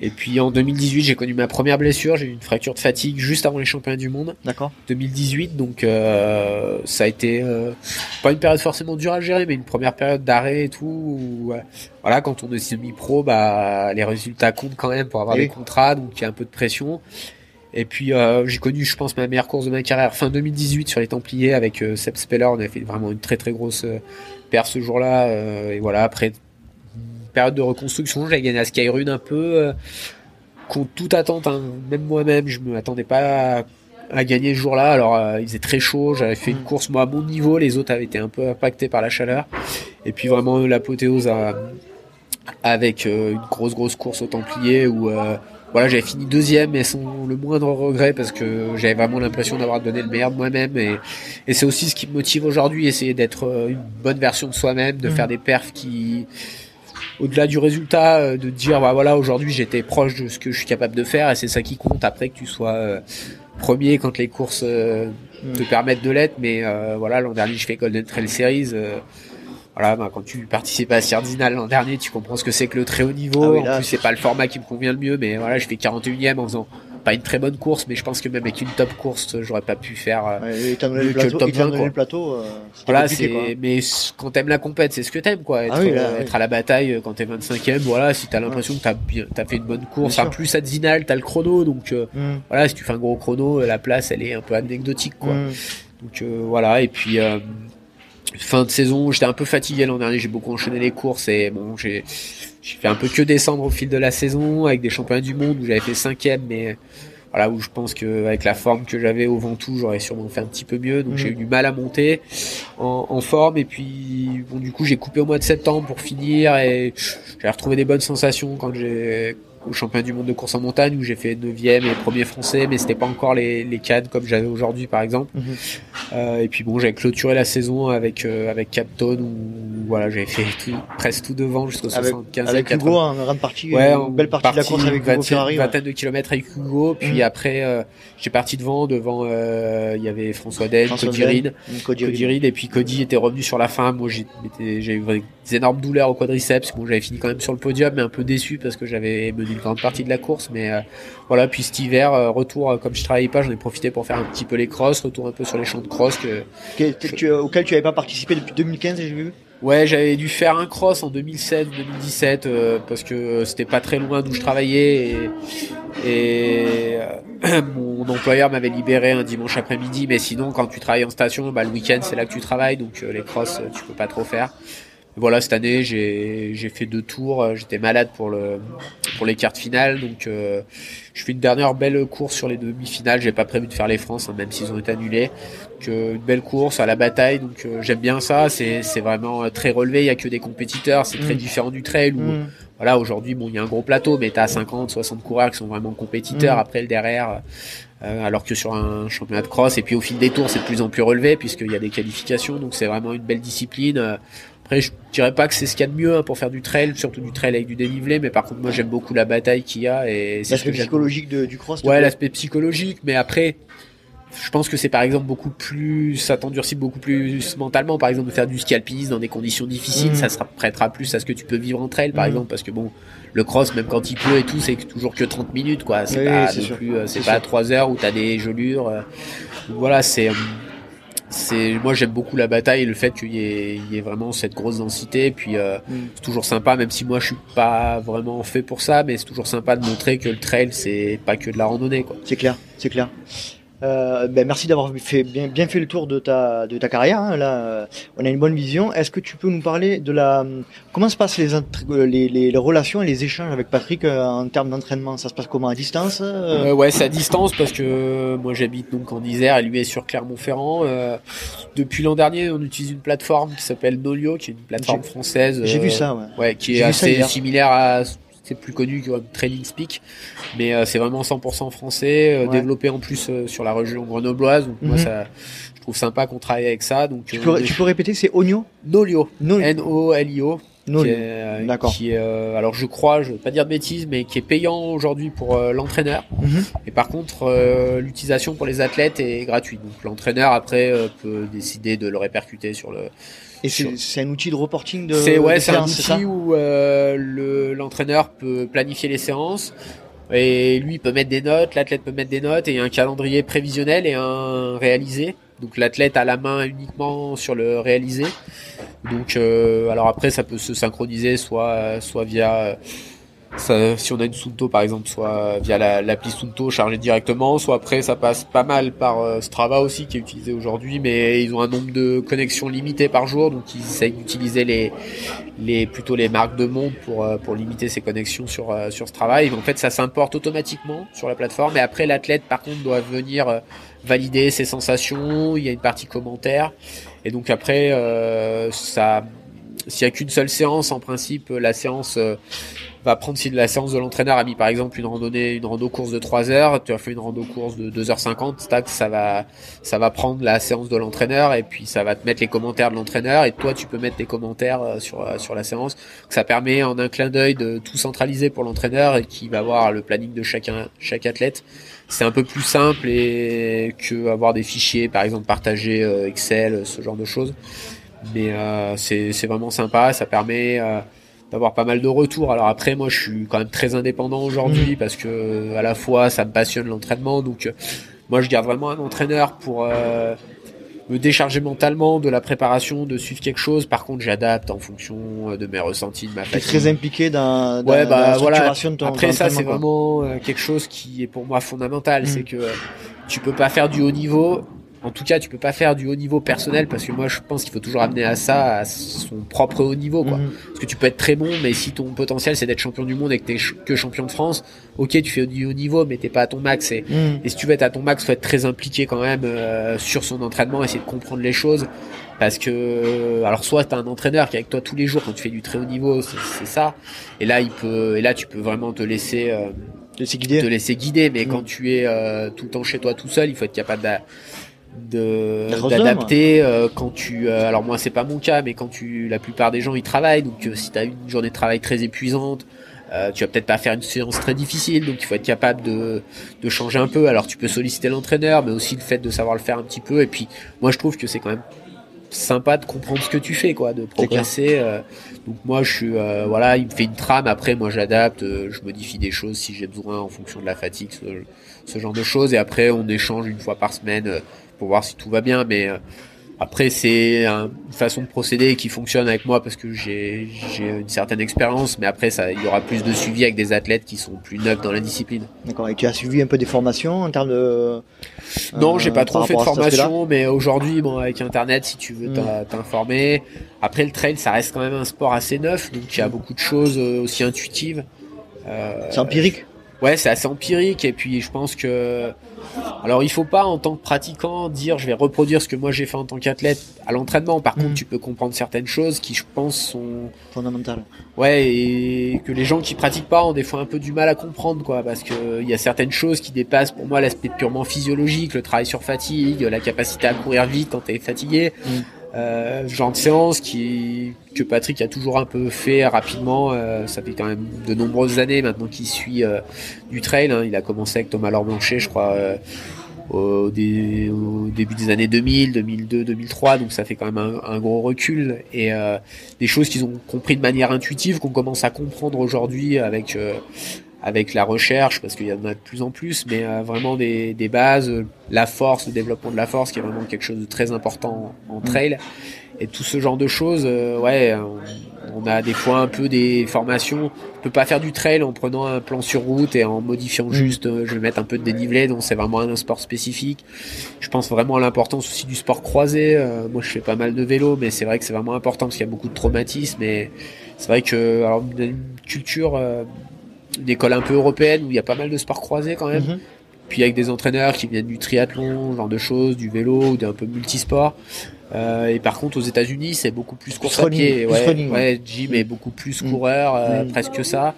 Et puis en 2018, j'ai connu ma première blessure. J'ai eu une fracture de fatigue juste avant les championnats du monde. D'accord. 2018, donc euh, ça a été euh, pas une période forcément dure à gérer, mais une première période d'arrêt et tout. Où, voilà, quand on est semi-pro, bah les résultats comptent quand même pour avoir des contrats, donc il y a un peu de pression. Et puis euh, j'ai connu, je pense, ma meilleure course de ma carrière fin 2018 sur les Templiers avec euh, Seb Speller. On a fait vraiment une très très grosse euh, paire ce jour-là. Euh, et voilà, après période de reconstruction. J'avais gagné à Skyrun un peu. Euh, contre toute attente, hein. même moi-même, je me attendais pas à, gagner ce jour-là. Alors, euh, il faisait très chaud. J'avais fait une mm. course, moi, à mon niveau. Les autres avaient été un peu impactés par la chaleur. Et puis, vraiment, l'apothéose avec euh, une grosse, grosse course au Templier où voilà, j'avais fini deuxième, mais sans le moindre regret parce que j'avais vraiment l'impression d'avoir donné le meilleur de moi-même. Et, et c'est aussi ce qui me motive aujourd'hui, essayer d'être une bonne version de soi-même, de mm. faire des perfs qui au-delà du résultat, euh, de dire bah voilà aujourd'hui j'étais proche de ce que je suis capable de faire et c'est ça qui compte après que tu sois euh, premier quand les courses euh, te permettent de l'être. Mais voilà l'an dernier je fais Golden Trail Series. voilà, bah, quand tu participes à Sardinal l'an dernier, tu comprends ce que c'est que le très haut niveau. Ah en plus, c'est pas le format qui me convient le mieux, mais voilà, je fais 41e en faisant pas une très bonne course, mais je pense que même avec une top course, j'aurais pas pu faire euh, le, plateau, top 20, le plateau. Euh, voilà, c'est mais quand t'aimes la compète, c'est ce que t'aimes quoi. Être, ah euh, être à la bataille quand t'es 25e, voilà, si t'as l'impression que t'as bien, t'as fait une bonne course. En plus à Zinal, t'as le chrono, donc mm. voilà, si tu fais un gros chrono, la place elle est un peu anecdotique quoi. Mm. Donc voilà, et puis fin de saison, j'étais un peu fatigué l'an dernier, j'ai beaucoup enchaîné les courses et bon, j'ai j'ai fait un peu que descendre au fil de la saison avec des championnats du monde où j'avais fait cinquième, mais voilà où je pense que avec la forme que j'avais au Ventoux, j'aurais sûrement fait un petit peu mieux. Donc j'ai mm. eu du mal à monter en, en forme et puis bon du coup j'ai coupé au mois de septembre pour finir et j'ai retrouvé des bonnes sensations quand j'ai au championnat du monde de course en montagne où j'ai fait 9e et premier français, mais c'était pas encore les, les cadres comme j'avais aujourd'hui par exemple. Mhm. Euh, et puis bon, j'avais clôturé la saison avec euh, avec Capton où voilà, j'avais fait tout, presque tout devant jusqu'au Avec- 75 Avec 80. Hugo, en grande partie, Ouais, une belle partie de la course avec Hugo Ferrari. ouais. vingtaine de kilomètres avec Hugo. Puis Mhm. après, euh, j'ai parti devant, devant, euh, il y avait François Del, Cody Reed, Cody et puis Cody était revenu sur la fin. Moi, j'ai eu des énormes douleurs au quadriceps. Bon, j'avais fini quand même sur le podium, mais un peu déçu parce que j'avais mené une grande partie de la course. Mais euh, voilà, puis cet hiver, euh, retour, euh, comme je travaillais pas, j'en ai profité pour faire un petit peu les crosses, retour un peu sur les champs de cross que, Que- que tu- auquel tu n'avais pas participé depuis 2015, j'ai vu. Ouais, j'avais dû faire un cross en 2016 ou 2017 euh, parce que c'était pas très loin d'où je travaillais et, et euh, mon employeur m'avait libéré un dimanche après-midi. Mais sinon, quand tu travailles en station, bah, le week-end c'est là que tu travailles, donc euh, les crosses tu peux pas trop faire. Voilà, cette année j'ai j'ai fait deux tours. euh, J'étais malade pour le pour les quarts de finale, donc euh, je fais une dernière belle course sur les demi-finales. J'ai pas prévu de faire les France, hein, même s'ils ont été annulés. Donc, euh, une belle course à la bataille, donc euh, j'aime bien ça. C'est c'est vraiment très relevé. Il y a que des compétiteurs. C'est très Mm. différent du trail où Mhm. voilà aujourd'hui bon il y a un gros plateau, mais t'as 50, 60 coureurs qui sont vraiment compétiteurs. Mm. Après le derrière. alors que sur un championnat de cross et puis au fil des tours c'est de plus en plus relevé puisqu'il y a des qualifications donc c'est vraiment une belle discipline après, je dirais pas que c'est ce qu'il y a de mieux hein, pour faire du trail, surtout du trail avec du dénivelé, mais par contre, moi, j'aime beaucoup la bataille qu'il y a et c'est L'aspect psychologique de- du cross. Ouais, l'aspect psychologique, mais après, je pense que c'est par exemple beaucoup plus, ça t'endurcit beaucoup plus mentalement. Par exemple, de faire du ski alpinisme dans des conditions difficiles, Mhm. ça se prêtera plus à ce que tu peux vivre en trail, par Mhm. exemple, parce que bon, le cross, même quand il pleut et tout, c'est toujours que 30 minutes, quoi. C'est Oui, pas non plus, euh, c'est pas sûr. 3 heures où t'as des gelures. euh. Voilà, c'est, euh, c'est, moi j'aime beaucoup la bataille et le fait qu'il y y ait vraiment cette grosse densité. Puis euh, Mhm. c'est toujours sympa, même si moi je suis pas vraiment fait pour ça, mais c'est toujours sympa de montrer que le trail c'est pas que de la randonnée, quoi. C'est clair, c'est clair. Euh, ben merci d'avoir fait bien, bien fait le tour de ta de ta carrière. hein. Là, euh, on a une bonne vision. Est-ce que tu peux nous parler de la comment se passent les int- les, les, les relations et les échanges avec Patrick euh, en termes d'entraînement? Ça se passe comment à distance euh? Euh, ouais, c'est à distance parce que euh, moi j'habite donc en Isère et lui est sur Clermont-Ferrand. Euh, depuis l'an dernier, on utilise une plateforme qui s'appelle Nolio, qui est une plateforme française. J'ai euh, vu ça. Ouais. Ouais, qui est assez similaire à c'est plus connu que Training Speak, mais euh, c'est vraiment 100% français, euh, Ouais. développé en plus euh, sur la région grenobloise. Donc moi Mhm. ça, je trouve sympa qu'on travaille avec ça. Donc Tu peux tu peux répéter C'est Onio? Nolio, No- N-O-L-I-O. Nolio. qui est, euh, D'accord. qui est, euh, alors je crois, je veux pas dire de bêtises, mais qui est payant aujourd'hui pour euh, l'entraîneur. Mhm. Et par contre, euh, l'utilisation pour les athlètes est gratuite. Donc l'entraîneur après euh, peut décider de le répercuter sur le. Et c'est un outil de reporting de. C'est ouais, c'est un outil où euh, le l'entraîneur peut planifier les séances. Et lui il peut mettre des notes, l'athlète peut mettre des notes et il y a un calendrier prévisionnel et un réalisé. Donc l'athlète a la main uniquement sur le réalisé. Donc euh, alors après ça peut se synchroniser soit soit via ça, si on a une Sunto par exemple, soit via la- l'appli Sunto chargée directement, soit après ça passe pas mal par euh, Strava aussi qui est utilisé aujourd'hui, mais ils ont un nombre de connexions limité par jour, donc ils essayent d'utiliser les, les plutôt les marques de monde pour euh, pour limiter ces connexions sur euh, sur Strava. Et en fait ça s'importe automatiquement sur la plateforme, et après l'athlète par contre doit venir euh, valider ses sensations. Il y a une partie commentaire, et donc après euh, ça s'il y a qu'une seule séance, en principe, la séance euh, va prendre si la séance de l'entraîneur a mis par exemple une randonnée, une rando course de 3 heures, tu as fait une rando course de 2h50, tac, ça va, ça va prendre la séance de l'entraîneur et puis ça va te mettre les commentaires de l'entraîneur et toi tu peux mettre tes commentaires euh, sur, euh, sur la séance. Ça permet en un clin d'œil de tout centraliser pour l'entraîneur et qui va voir le planning de chacun, chaque athlète. C'est un peu plus simple et que avoir des fichiers par exemple partagés Excel, ce genre de choses. Mais euh, c'est c'est vraiment sympa, ça permet euh, d'avoir pas mal de retours. Alors après, moi, je suis quand même très indépendant aujourd'hui parce que à la fois ça me passionne l'entraînement, donc euh, moi je garde vraiment un entraîneur pour euh, me décharger mentalement de la préparation, de suivre quelque chose. Par contre, j'adapte en fonction de mes ressentis, de ma Tu es fatigue. très impliqué dans, dans, Ouais, dans bah la voilà. de ton Après ça, c'est vraiment euh, quelque chose qui est pour moi fondamental. Mm. C'est que euh, tu peux pas faire du haut niveau. En tout cas, tu peux pas faire du haut niveau personnel parce que moi, je pense qu'il faut toujours amener à ça, à son propre haut niveau, quoi. Mhm. Parce que tu peux être très bon, mais si ton potentiel c'est d'être champion du monde et que t'es que champion de France, ok, tu fais du haut niveau, mais t'es pas à ton max. Et, Mhm. et si tu veux être à ton max, faut être très impliqué quand même euh, sur son entraînement, essayer de comprendre les choses. parce que alors soit t'as un entraîneur qui est avec toi tous les jours quand tu fais du très haut niveau, c'est ça. Et là il peut et là tu peux vraiment te laisser euh, laisser guider. te laisser guider. Mais Mm. quand tu es euh, tout le temps chez toi tout seul, il faut être capable de d'adapter euh, quand tu euh, alors moi c'est pas mon cas mais quand tu la plupart des gens ils travaillent donc euh, si tu as une journée de travail très épuisante tu vas peut-être pas faire une séance très difficile donc il faut être capable de, de changer un peu. Alors tu peux solliciter l'entraîneur mais aussi le fait de savoir le faire un petit peu. Et puis moi je trouve que c'est quand même sympa de comprendre ce que tu fais quoi de progresser donc moi je suis voilà il me fait une trame. Après moi j'adapte je modifie des choses si j'ai besoin en fonction de la fatigue ce, ce genre de choses. Et après on échange une fois par semaine pour voir si tout va bien mais euh, après c'est un- une façon de procéder qui fonctionne avec moi parce que j'ai j'ai une certaine expérience mais après ça il y aura plus de suivi avec des athlètes qui sont plus neufs dans la discipline D'accord. Et tu as suivi un peu des formations en termes de. non, euh, j'ai pas trop fait de formation, mais aujourd'hui, bon, avec Internet, si tu veux Mm. t'in- t'informer. Après, le trail, ça reste quand même un sport assez neuf, donc il y a beaucoup de choses euh, aussi intuitives. Euh, C'est empirique. Ouais, c'est assez empirique, et puis je pense que, alors il faut pas en tant que pratiquant dire je vais reproduire ce que moi j'ai fait en tant qu'athlète à l'entraînement. Par Mm. contre, tu peux comprendre certaines choses qui, je pense, sont Fondamental. Ouais, et que les gens qui pratiquent pas ont des fois un peu du mal à comprendre, quoi, parce que il y a certaines choses qui dépassent pour moi l'aspect purement physiologique, le travail sur fatigue, la capacité à courir vite quand t'es fatigué. Mm. Euh, genre de séance qui que Patrick a toujours un peu fait rapidement. euh, ça fait quand même de nombreuses années maintenant qu'il suit euh, du trail. hein. Il a commencé avec Thomas Laure Blanchet, je crois. euh, au, dé- au début des années 2000, 2002, 2003, donc ça fait quand même un, un gros recul et euh, des choses qu'ils ont compris de manière intuitive, qu'on commence à comprendre aujourd'hui avec euh, avec la recherche, parce qu'il y en a de plus en plus, mais euh, vraiment des, des bases, euh, la force, le développement de la force, qui est vraiment quelque chose de très important en trail, et tout ce genre de choses, euh, ouais, on, on a des fois un peu des formations, on peut pas faire du trail en prenant un plan sur route et en modifiant juste, euh, je vais mettre un peu de dénivelé, donc c'est vraiment un sport spécifique. Je pense vraiment à l'importance aussi du sport croisé. Euh, moi, je fais pas mal de vélo, mais c'est vrai que c'est vraiment important parce qu'il y a beaucoup de traumatismes. Et c'est vrai que alors une culture, euh, une école un peu européenne où il y a pas mal de sports croisés quand même. Mhm. Puis avec des entraîneurs qui viennent du triathlon, genre de choses, du vélo ou d'un peu multisport. Euh, et par contre, aux États-Unis, c'est beaucoup plus course à running, pied. Ouais, running, ouais, Jim est beaucoup plus Mm. coureur, euh, Mm. presque ça.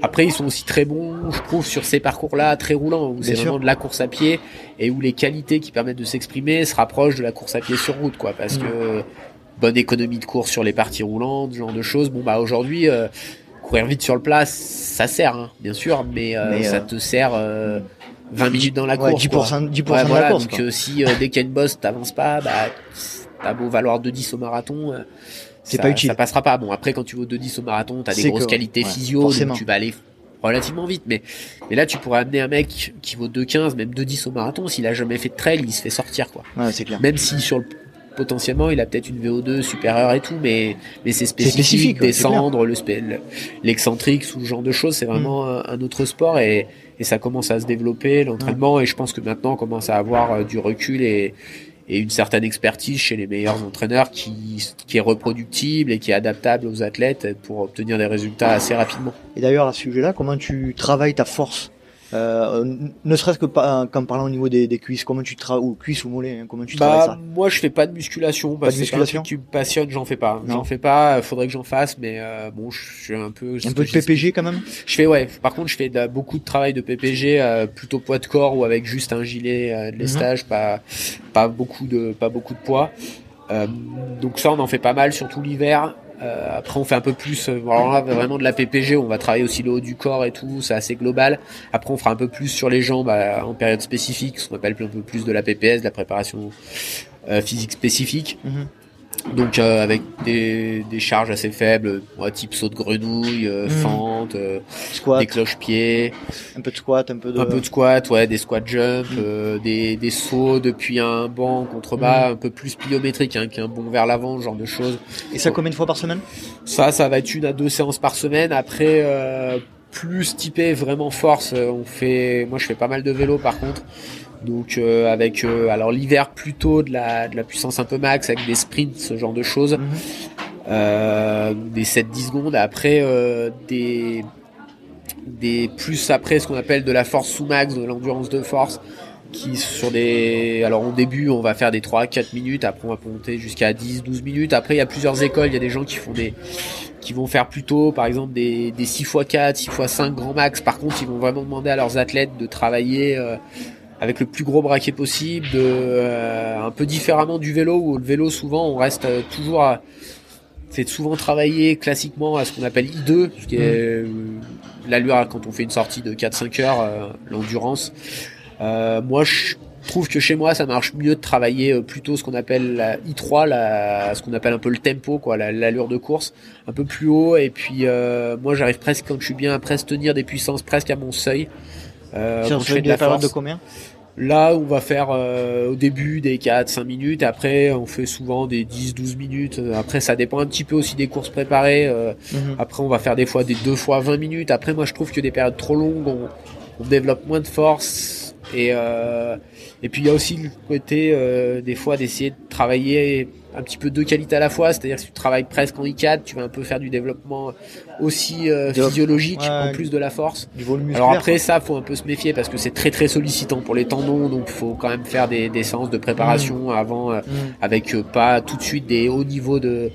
Après, ils sont aussi très bons, je trouve, sur ces parcours-là, très roulants, où c'est vraiment de la course à pied et où les qualités qui permettent de s'exprimer se rapprochent de la course à pied sur route, quoi. Parce que bonne économie de course sur les parties roulantes, ce genre de choses. Bon, bah aujourd'hui, euh, courir vite sur le plat, ça sert, hein, bien sûr, mais, euh, Mais, ça euh, te sert euh, 20 minutes dans la Ouais, course. 10%, quoi. 10% Ouais, de voilà, la course. donc quoi. euh, si euh, dès qu'il y a une bosse, t'avances pas, bah t'as beau valoir 2-10 au marathon, euh, C'est pas utile. Ça passera pas. Bon, après quand tu vas 2-10 au marathon, t'as des grosses que- qualités ouais, physio, forcément. donc tu vas aller relativement vite. Mais, mais là, tu pourrais amener un mec qui vaut 2-15, même 2-10 au marathon, s'il a jamais fait de trail, il se fait sortir, quoi. Ouais, c'est clair. Même si sur le potentiellement il a peut-être une VO2 supérieure et tout mais mais c'est spécifique, spécifique, ouais, descendre le l'excentrique ce genre de choses c'est vraiment un, un autre sport et, et ça commence à se développer l'entraînement. Et je pense que maintenant on commence à avoir euh, du recul et et une certaine expertise chez les meilleurs entraîneurs qui, qui est reproductible et qui est adaptable aux athlètes pour obtenir des résultats assez rapidement. Et d'ailleurs, à ce sujet-là, comment tu travailles ta force? Euh, Ne serait-ce que pas, qu'en parlant au niveau des, des cuisses, comment tu travailles, ou cuisses ou mollets, hein, comment tu travailles Bah, ça moi je fais pas de musculation parce de que c'est un musculation truc qui me passionne, j'en fais pas. J'en fais pas, faudrait que j'en fasse mais euh, bon, je suis un peu Un peu de PPG quand même Je fais ouais. Par contre, je fais de- beaucoup de travail de PPG, euh, plutôt poids de corps ou avec juste un gilet euh, de lestage, pas pas beaucoup de pas beaucoup de poids. Euh, donc ça, on en fait pas mal, surtout l'hiver. Euh, après, on fait un peu plus. euh, alors vraiment de la PPG. On va travailler aussi le haut du corps et tout. C'est assez global. Après, on fera un peu plus sur les jambes euh, en période spécifique, ce qu'on appelle un peu plus de la PPS, de la préparation physique spécifique. Mhm. Donc euh, avec des, des charges assez faibles, ouais, type saut de grenouille, euh, Mhm. fente, euh, Squat, des cloche-pieds, un peu de squat, un peu de... un peu de squat, ouais, des squat jump, euh, des, des sauts depuis un banc contre bas, un peu plus pliométrique hein, qu'un bond vers l'avant, ce genre de choses. Et ça combien de fois par semaine? Ça, ça va être une à deux séances par semaine. Après, euh, plus typé vraiment force, euh, on fait, moi je fais pas mal de vélo par contre. Donc euh, avec euh, alors l'hiver plutôt de la, de la puissance un peu max avec des sprints, ce genre de choses. Mhm. Euh, des 7-10 secondes. Après, des, des plus après ce qu'on appelle de la force sous max, de l'endurance de force. qui sur des alors au début on va faire des 3 4 minutes après on va monter jusqu'à 10 12 minutes après il y a plusieurs écoles il y a des gens qui font des qui vont faire plutôt par exemple des, des 6 x 4 6 x 5 grand max par contre ils vont vraiment demander à leurs athlètes de travailler avec le plus gros braquet possible de euh, un peu différemment du vélo où le vélo souvent on reste euh, toujours à, c'est souvent travailler classiquement à ce qu'on appelle I2 ce qui est l'allure quand on fait une sortie de 4-5 heures l'endurance euh, moi, je trouve que chez moi, ça marche mieux de travailler euh, plutôt ce qu'on appelle la I3, la, ce qu'on appelle un peu le tempo, quoi, l'allure de course, un peu plus haut. Et puis, euh, moi, j'arrive presque quand je suis bien à presque tenir des puissances presque à mon seuil. Euh, Sur de, la de combien? Là, on va faire euh, au début des 4-5 minutes, après on fait souvent des 10-12 minutes. Après, ça dépend un petit peu aussi des courses préparées. Mhm. Après, on va faire des fois des 2 fois 20 minutes. Après, moi, je trouve que des périodes trop longues, on, on développe moins de force et, euh, et puis il y a aussi le côté euh, des fois d'essayer de travailler un petit peu deux qualités à la fois, c'est-à-dire que si tu travailles presque en I4, tu vas un peu faire du développement aussi euh, physiologique en plus de la force. Alors après ça, faut un peu se méfier parce que c'est très très sollicitant pour les tendons, donc faut quand même faire des, des séances de préparation mmh. avant, euh, mmh. avec euh, pas tout de suite des hauts niveaux de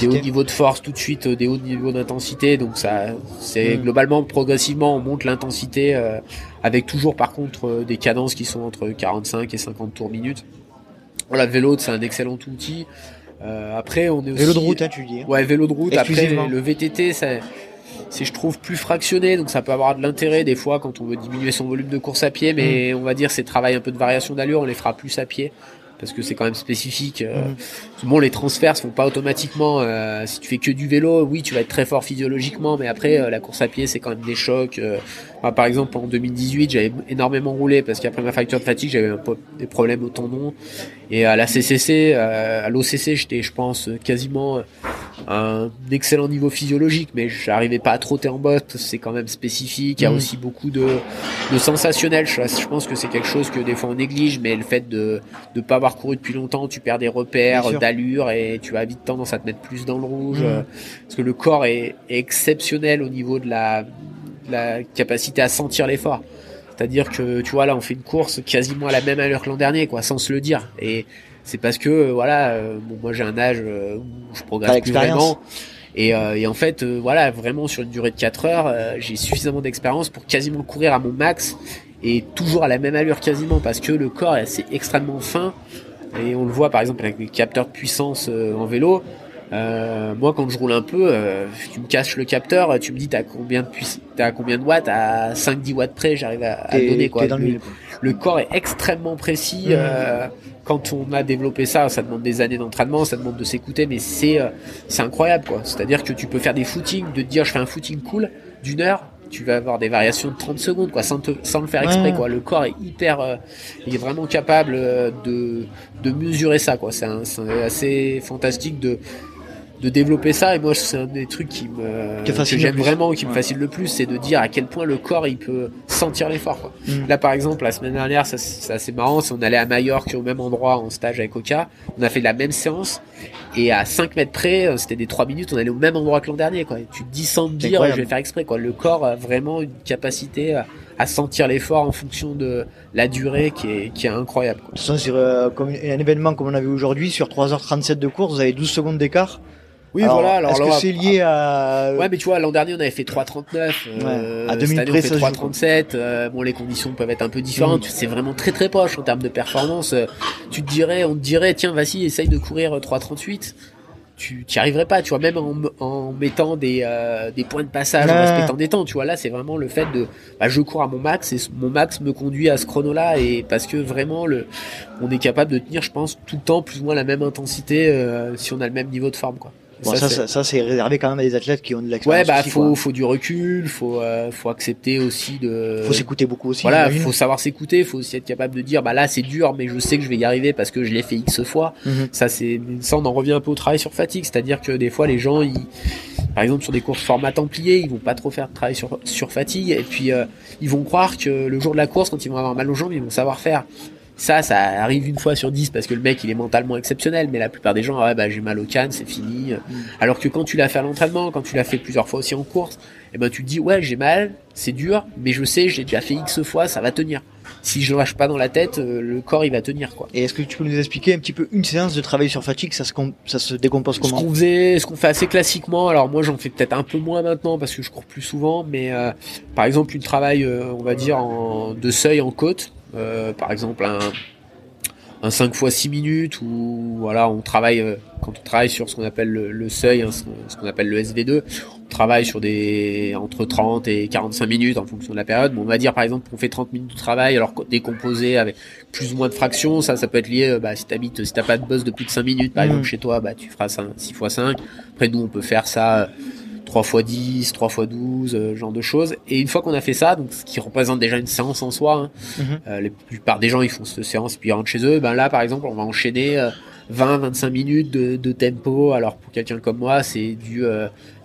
des hauts niveaux de force, tout de suite des hauts niveaux d'intensité. Donc ça, c'est mmh. globalement progressivement on monte l'intensité avec toujours par contre des cadences qui sont entre 45 et 50 tours minutes. Voilà, vélo, c'est un excellent outil. Euh, après, on est aussi. Vélo de route, hein, tu dis. Hein. Ouais, vélo de route. Après, le VTT, c'est, c'est, je trouve, plus fractionné, donc ça peut avoir de l'intérêt des fois quand on veut diminuer son volume de course à pied, mais mm. on va dire c'est travail un peu de variation d'allure, on les fera plus à pied parce que c'est quand même spécifique. Euh, mhm. Bon, les transferts se font pas automatiquement. Euh, si tu fais que du vélo, oui, tu vas être très fort physiologiquement, mais après euh, la course à pied, c'est quand même des chocs. par exemple, en 2018, j'avais énormément roulé parce qu'après ma fracture de fatigue, j'avais un peu des problèmes au tendon. Et à la CCC, à l'OCC, j'étais, je pense, quasiment un excellent niveau physiologique, mais j'arrivais pas à trotter en botte. C'est quand même spécifique. Il y a mhm. aussi beaucoup de, de sensationnel. Je, je pense que c'est quelque chose que des fois on néglige, mais le fait de ne pas avoir couru depuis longtemps, tu perds des repères d'allure et tu as vite tendance à te mettre plus dans le rouge. Euh, parce que le corps est, exceptionnel au niveau de la, la capacité à sentir l'effort. C'est-à-dire que tu vois là on fait une course quasiment à la même allure que l'an dernier quoi sans se le dire et c'est parce que euh, voilà euh, bon, moi j'ai un âge où je progresse plus vraiment et, et, en fait voilà vraiment sur une durée de 4 heures j'ai suffisamment d'expérience pour quasiment courir à mon max et toujours à la même allure quasiment parce que le corps est assez extrêmement fin et on le voit par exemple avec les capteurs de puissance euh, en vélo. Euh, moi, quand je roule un peu, euh, tu me caches le capteur, tu me dis t'as combien de t'as combien de watts? À 5-10 watts près, j'arrive à, à donner quoi. Le, le, corps est extrêmement précis. Mmh. Quand on a développé ça, ça demande des années d'entraînement, ça demande de s'écouter, mais c'est euh, c'est incroyable quoi. C'est-à-dire que tu peux faire des footings, de te dire je fais un footing cool d'une heure, tu vas avoir des variations de 30 secondes quoi sans, sans le faire exprès quoi. Le corps est hyper euh, il est vraiment capable euh, de, de mesurer ça quoi. C'est assez fantastique de de développer ça. Et moi c'est un des trucs qui me que j'aime vraiment qui me fascine le plus c'est de dire à quel point le corps il peut sentir l'effort mm. là par exemple la semaine dernière ça c'est assez marrant on allait à Majorque au même endroit en stage avec Oka. On a fait la même séance. Et à 5 mètres près euh, c'était des 3 minutes on allait au même endroit que l'an dernier quoi. Tu te dis sans dire je vais faire exprès quoi. Le corps a vraiment une capacité à, sentir l'effort en fonction de la durée qui est, qui est incroyable. De toute façon, sur, euh, comme un événement comme on a vu aujourd'hui, sur 3h37 de course, vous avez 12 secondes d'écart. Oui, voilà. Alors, est-ce que c'est lié à Ouais, mais tu vois, l'an dernier on avait fait 3,39. Euh, à 2000 cette année, on fait 3,37. Euh, bon, les conditions peuvent être un peu différentes. Mm. C'est vraiment très très proche en termes de performance. Euh, tu te dirais, on te dirait, tiens, vas-y, essaye de courir 3,38 tu n'y arriverais pas, tu vois, même en, en mettant des, euh, des points de passage, en respectant des temps, tu vois, là, c'est vraiment le fait de, bah, je cours à mon max et mon max me conduit à ce chrono-là et parce que vraiment, le, on est capable de tenir, je pense, tout le temps plus ou moins la même intensité euh, si on a le même niveau de forme, quoi ça, ça, c'est réservé quand même à des athlètes qui ont de l'expérience. Ouais, bah faut, faut du recul, faut, euh, faut accepter aussi de. Faut s'écouter beaucoup aussi. Voilà, faut savoir s'écouter, faut aussi être capable de dire, bah là c'est dur, mais je sais que je vais y arriver parce que je l'ai fait x fois. Mhm. Ça c'est, ça on en revient un peu au travail sur fatigue, c'est-à-dire que des fois les gens, ils, par exemple sur des courses format templier, ils vont pas trop faire de travail sur, sur fatigue et puis euh, ils vont croire que le jour de la course, quand ils vont avoir mal aux jambes, ils vont savoir faire Ça, ça arrive une fois sur dix parce que le mec il est mentalement exceptionnel, mais la plupart des gens, ouais, bah j'ai mal au canne, c'est fini. Alors que quand tu l'as fait à l'entraînement, quand tu l'as fait plusieurs fois aussi en course, et eh ben tu te dis ouais j'ai mal, c'est dur, mais je sais, j'ai déjà fait X fois, ça va tenir. Si je lâche pas dans la tête, euh, le corps il va tenir quoi. Et est-ce que tu peux nous expliquer un petit peu une séance de travail sur fatigue, ça se, ça se décompose comment Ce qu'on faisait, ce qu'on fait assez classiquement. Alors moi j'en fais peut-être un peu moins maintenant parce que je cours plus souvent, mais euh, par exemple une travail, euh, on va dire en, de seuil en côte, par exemple un un 5 fois 6 minutes où voilà on travaille euh, quand on travaille sur ce qu'on appelle le, seuil hein, ce qu'on appelle le SV2 on travaille sur des entre 30 et 45 minutes en fonction de la période on va dire par exemple qu'on fait 30 minutes de travail alors décomposé avec plus ou moins de fractions ça ça peut être lié euh, bah, si t'habites si t'as pas de boss de plus de 5 minutes par mmh. exemple chez toi bah tu feras 5, 6 fois 5 après nous on peut faire ça 3 x 10, 3 x 12, genre de choses. Et une fois qu'on a fait ça, donc ce qui représente déjà une séance en soi, hein, mhm. euh, la plupart des gens ils font cette séance puis ils rentrent chez eux. Ben là par exemple on va enchaîner 20-25 euh, minutes de, tempo. Alors pour quelqu'un comme moi c'est du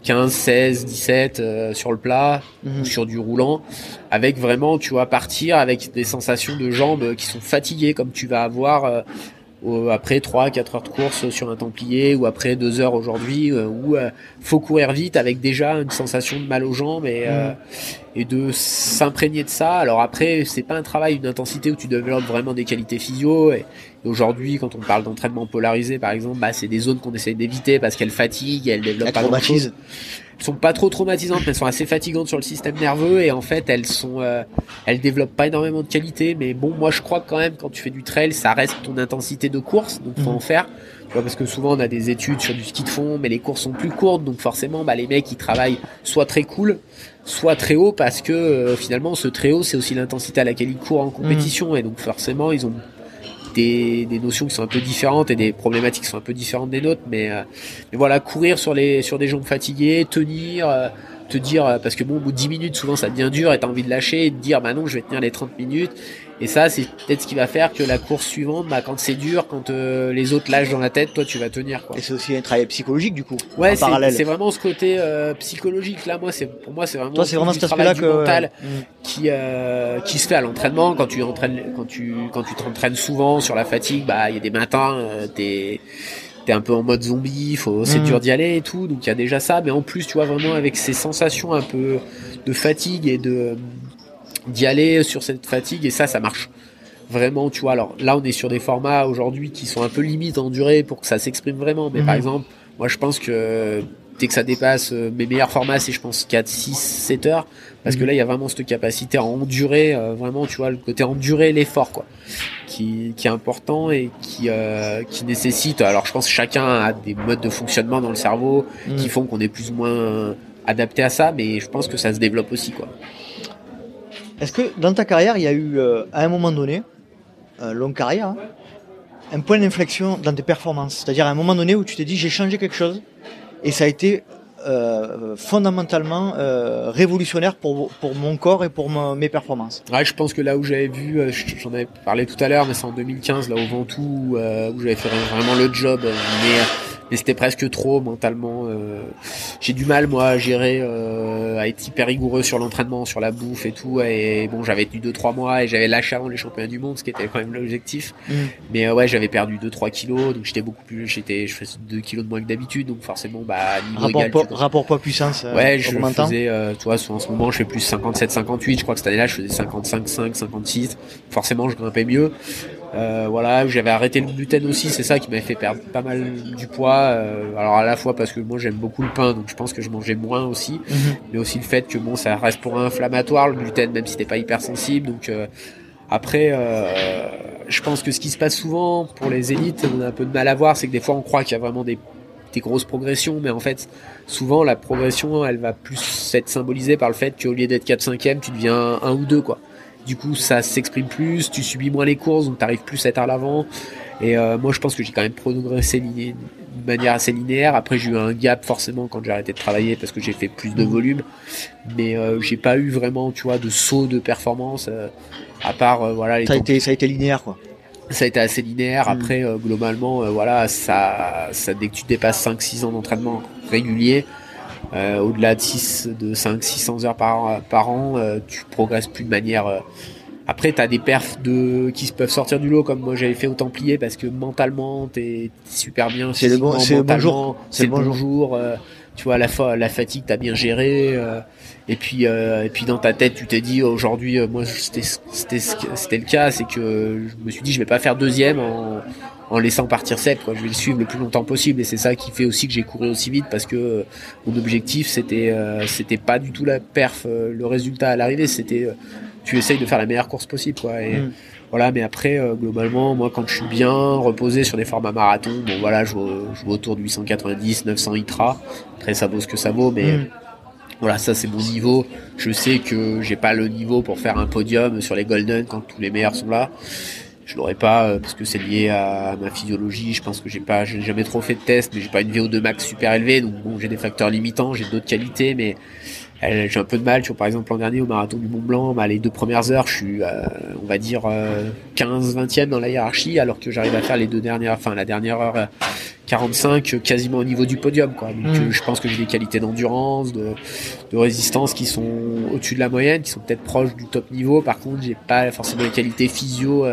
15, 16, 17 sur le plat mhm. ou sur du roulant, avec vraiment tu vois partir avec des sensations de jambes qui sont fatiguées comme tu vas avoir euh, après 3 4 heures de course sur un Templier ou après 2 heures aujourd'hui euh, où euh, faut courir vite avec déjà une sensation de mal aux jambes et, euh, mm. et de s'imprégner de ça. Alors après, c'est pas un travail d'une intensité où tu développes vraiment des qualités physio et, aujourd'hui quand on parle d'entraînement polarisé par exemple, bah c'est des zones qu'on essaye d'éviter parce qu'elles fatiguent, elles développent pas grand chose sont pas trop traumatisantes, mais elles sont assez fatigantes sur le système nerveux et en fait elles sont, euh, elles développent pas énormément de qualité. Mais bon, moi je crois que quand même quand tu fais du trail, ça reste ton intensité de course, donc faut mhm. en faire. Tu vois, parce que souvent on a des études sur du ski de fond, mais les courses sont plus courtes, donc forcément bah, les mecs ils travaillent soit très cool, soit très haut parce que euh, finalement ce très haut c'est aussi l'intensité à laquelle ils courent en compétition et donc forcément ils ont des, notions qui sont un peu différentes et des problématiques qui sont un peu différentes des nôtres. Mais, euh, mais voilà, courir sur, les, sur des jambes fatiguées, tenir, euh, te dire, euh, parce que bon, au bout de 10 minutes, souvent ça devient dur et t'as envie de lâcher et de dire, bah non, je vais tenir les 30 minutes. Et ça, c'est peut-être ce qui va faire que la course suivante, bah, quand c'est dur, quand euh, les autres lâchent dans la tête, toi, tu vas tenir. Quoi. Et c'est aussi un travail psychologique, du coup. Ouais, c'est vraiment ce côté euh, psychologique. Là, moi, c'est pour moi, c'est vraiment. Toi, c'est vraiment cet aspect-là que mental mm. qui euh, qui se fait à l'entraînement quand tu entraînes, quand tu quand tu t'entraînes souvent sur la fatigue. Bah, il y a des matins, t'es t'es un peu en mode zombie, faut, c'est mm. dur d'y aller et tout, donc il y a déjà ça, mais en plus, tu vois, vraiment avec ces sensations un peu de fatigue et de, d'y aller sur cette fatigue et ça, ça marche. Vraiment, tu vois. Alors là, on est sur des formats aujourd'hui qui sont un peu limites en durée pour que ça s'exprime vraiment. Mais par mhm. exemple, moi, je pense que dès que ça dépasse euh, mes meilleurs formats, c'est je pense 4, 6, 7 heures. Parce que mhm. là, il y a vraiment cette capacité à endurer, euh, vraiment, tu vois, le côté endurer l'effort, quoi, qui, qui est important et qui, euh, qui nécessite. Alors, je pense que chacun a des modes de fonctionnement dans le cerveau qui mhm. font qu'on est plus ou moins adapté à ça, mais je pense que ça se développe aussi, quoi. Est-ce que dans ta carrière, il y a eu, euh, à un moment donné, euh, longue carrière, hein, un point d'inflexion dans tes performances? C'est-à-dire à un moment donné où tu t'es dit j'ai changé quelque chose et ça a été euh, fondamentalement euh, révolutionnaire pour, pour mon corps et pour mes performances. Ouais, je pense que là où j'avais vu, euh, j'en avais parlé tout à l'heure, mais c'est en 2015, là au Ventoux, euh, où j'avais fait vraiment le job, mais mais c'était presque trop mentalement. Euh, j'ai du mal moi à gérer, euh, à être hyper rigoureux sur l'entraînement, sur la bouffe et tout. Et bon, j'avais tenu 2-3 mois et j'avais lâché avant les championnats du monde, ce qui était quand même l'objectif. Mm. Mais euh, ouais, j'avais perdu 2-3 kilos, donc j'étais beaucoup plus, j'étais, je faisais 2 kilos de moins que d'habitude, donc forcément, bah niveau rapport égal. Rapport poids puissance. ouais, je faisais, euh, tu vois, en ce moment, je fais plus 57-58. Je crois que cette année-là, je faisais 55-5, 56. Forcément, je grimpais mieux. Euh, voilà, j'avais arrêté le gluten aussi, c'est ça qui m'avait fait perdre pas mal du poids. Euh, alors à la fois parce que moi j'aime beaucoup le pain, donc je pense que je mangeais moins aussi, mhm. mais aussi le fait que bon ça reste pour un inflammatoire le gluten, même si t'es pas hypersensible. Donc euh, après, euh, je pense que ce qui se passe souvent pour les élites, on a un peu de mal à voir, c'est que des fois on croit qu'il y a vraiment des, des grosses progressions, mais en fait souvent la progression elle va plus être symbolisée par le fait qu'au lieu d'être 4 5 tu deviens un ou deux quoi. Du coup, ça s'exprime plus, tu subis moins les courses, donc tu arrives plus à être à l'avant. Et euh, moi, je pense que j'ai quand même progressé de manière assez linéaire. Après, j'ai eu un gap forcément quand j'ai arrêté de travailler parce que j'ai fait plus de volume. Mais euh, j'ai pas eu vraiment, tu vois, de saut de performance euh, à part voilà. Les ça a été, ça a été linéaire quoi. Ça a été assez linéaire. Mmh. Après, globalement, voilà, ça, ça dès que tu dépasses 5-6 ans d'entraînement régulier, euh, au-delà de 6, de 5, 600 heures par, par an, euh, tu progresses plus de manière Après, t'as des perfs de qui peuvent sortir du lot, comme moi j'avais fait au Templier, parce que mentalement, t'es super bien. C'est le bon, c'est le bonjour. C'est le bonjour. Euh, tu vois, la, fa la fatigue, t'as bien géré. Euh, et puis, euh, et puis dans ta tête, tu t'es dit aujourd'hui, moi c'était c'était le cas, c'est que je me suis dit je vais pas faire deuxième en, en laissant partir 7 quoi. Je vais le suivre le plus longtemps possible et c'est ça qui fait aussi que j'ai couru aussi vite parce que mon objectif c'était c'était pas du tout la perf, le résultat à l'arrivée, c'était tu essayes de faire la meilleure course possible, quoi. Et mm. Voilà, mais après, euh, globalement, moi, quand je suis bien reposé sur des formats marathon, bon, voilà, je vais, autour de 890, 900 ITRA. Après, ça vaut ce que ça vaut, mais mm. voilà, ça, c'est mon niveau. Je sais que j'ai pas le niveau pour faire un podium sur les Golden quand tous les meilleurs sont là. Je l'aurais pas euh, parce que c'est lié à ma physiologie. Je pense que j'ai pas, j'ai jamais trop fait de tests, mais j'ai pas une VO2 max super élevée, donc bon, j'ai des facteurs limitants, j'ai d'autres qualités, mais j'ai un peu de mal, tu vois, par exemple l'an dernier au marathon du Mont Blanc, bah, les deux premières heures, je suis, euh, on va dire, 15-20e euh, dans la hiérarchie, alors que j'arrive à faire les deux dernières, enfin la dernière heure 45 euh, quasiment au niveau du podium, quoi. Donc mm. je pense que j'ai des qualités d'endurance, de, de, résistance qui sont au-dessus de la moyenne, qui sont peut-être proches du top niveau. Par contre, j'ai pas forcément les qualités physio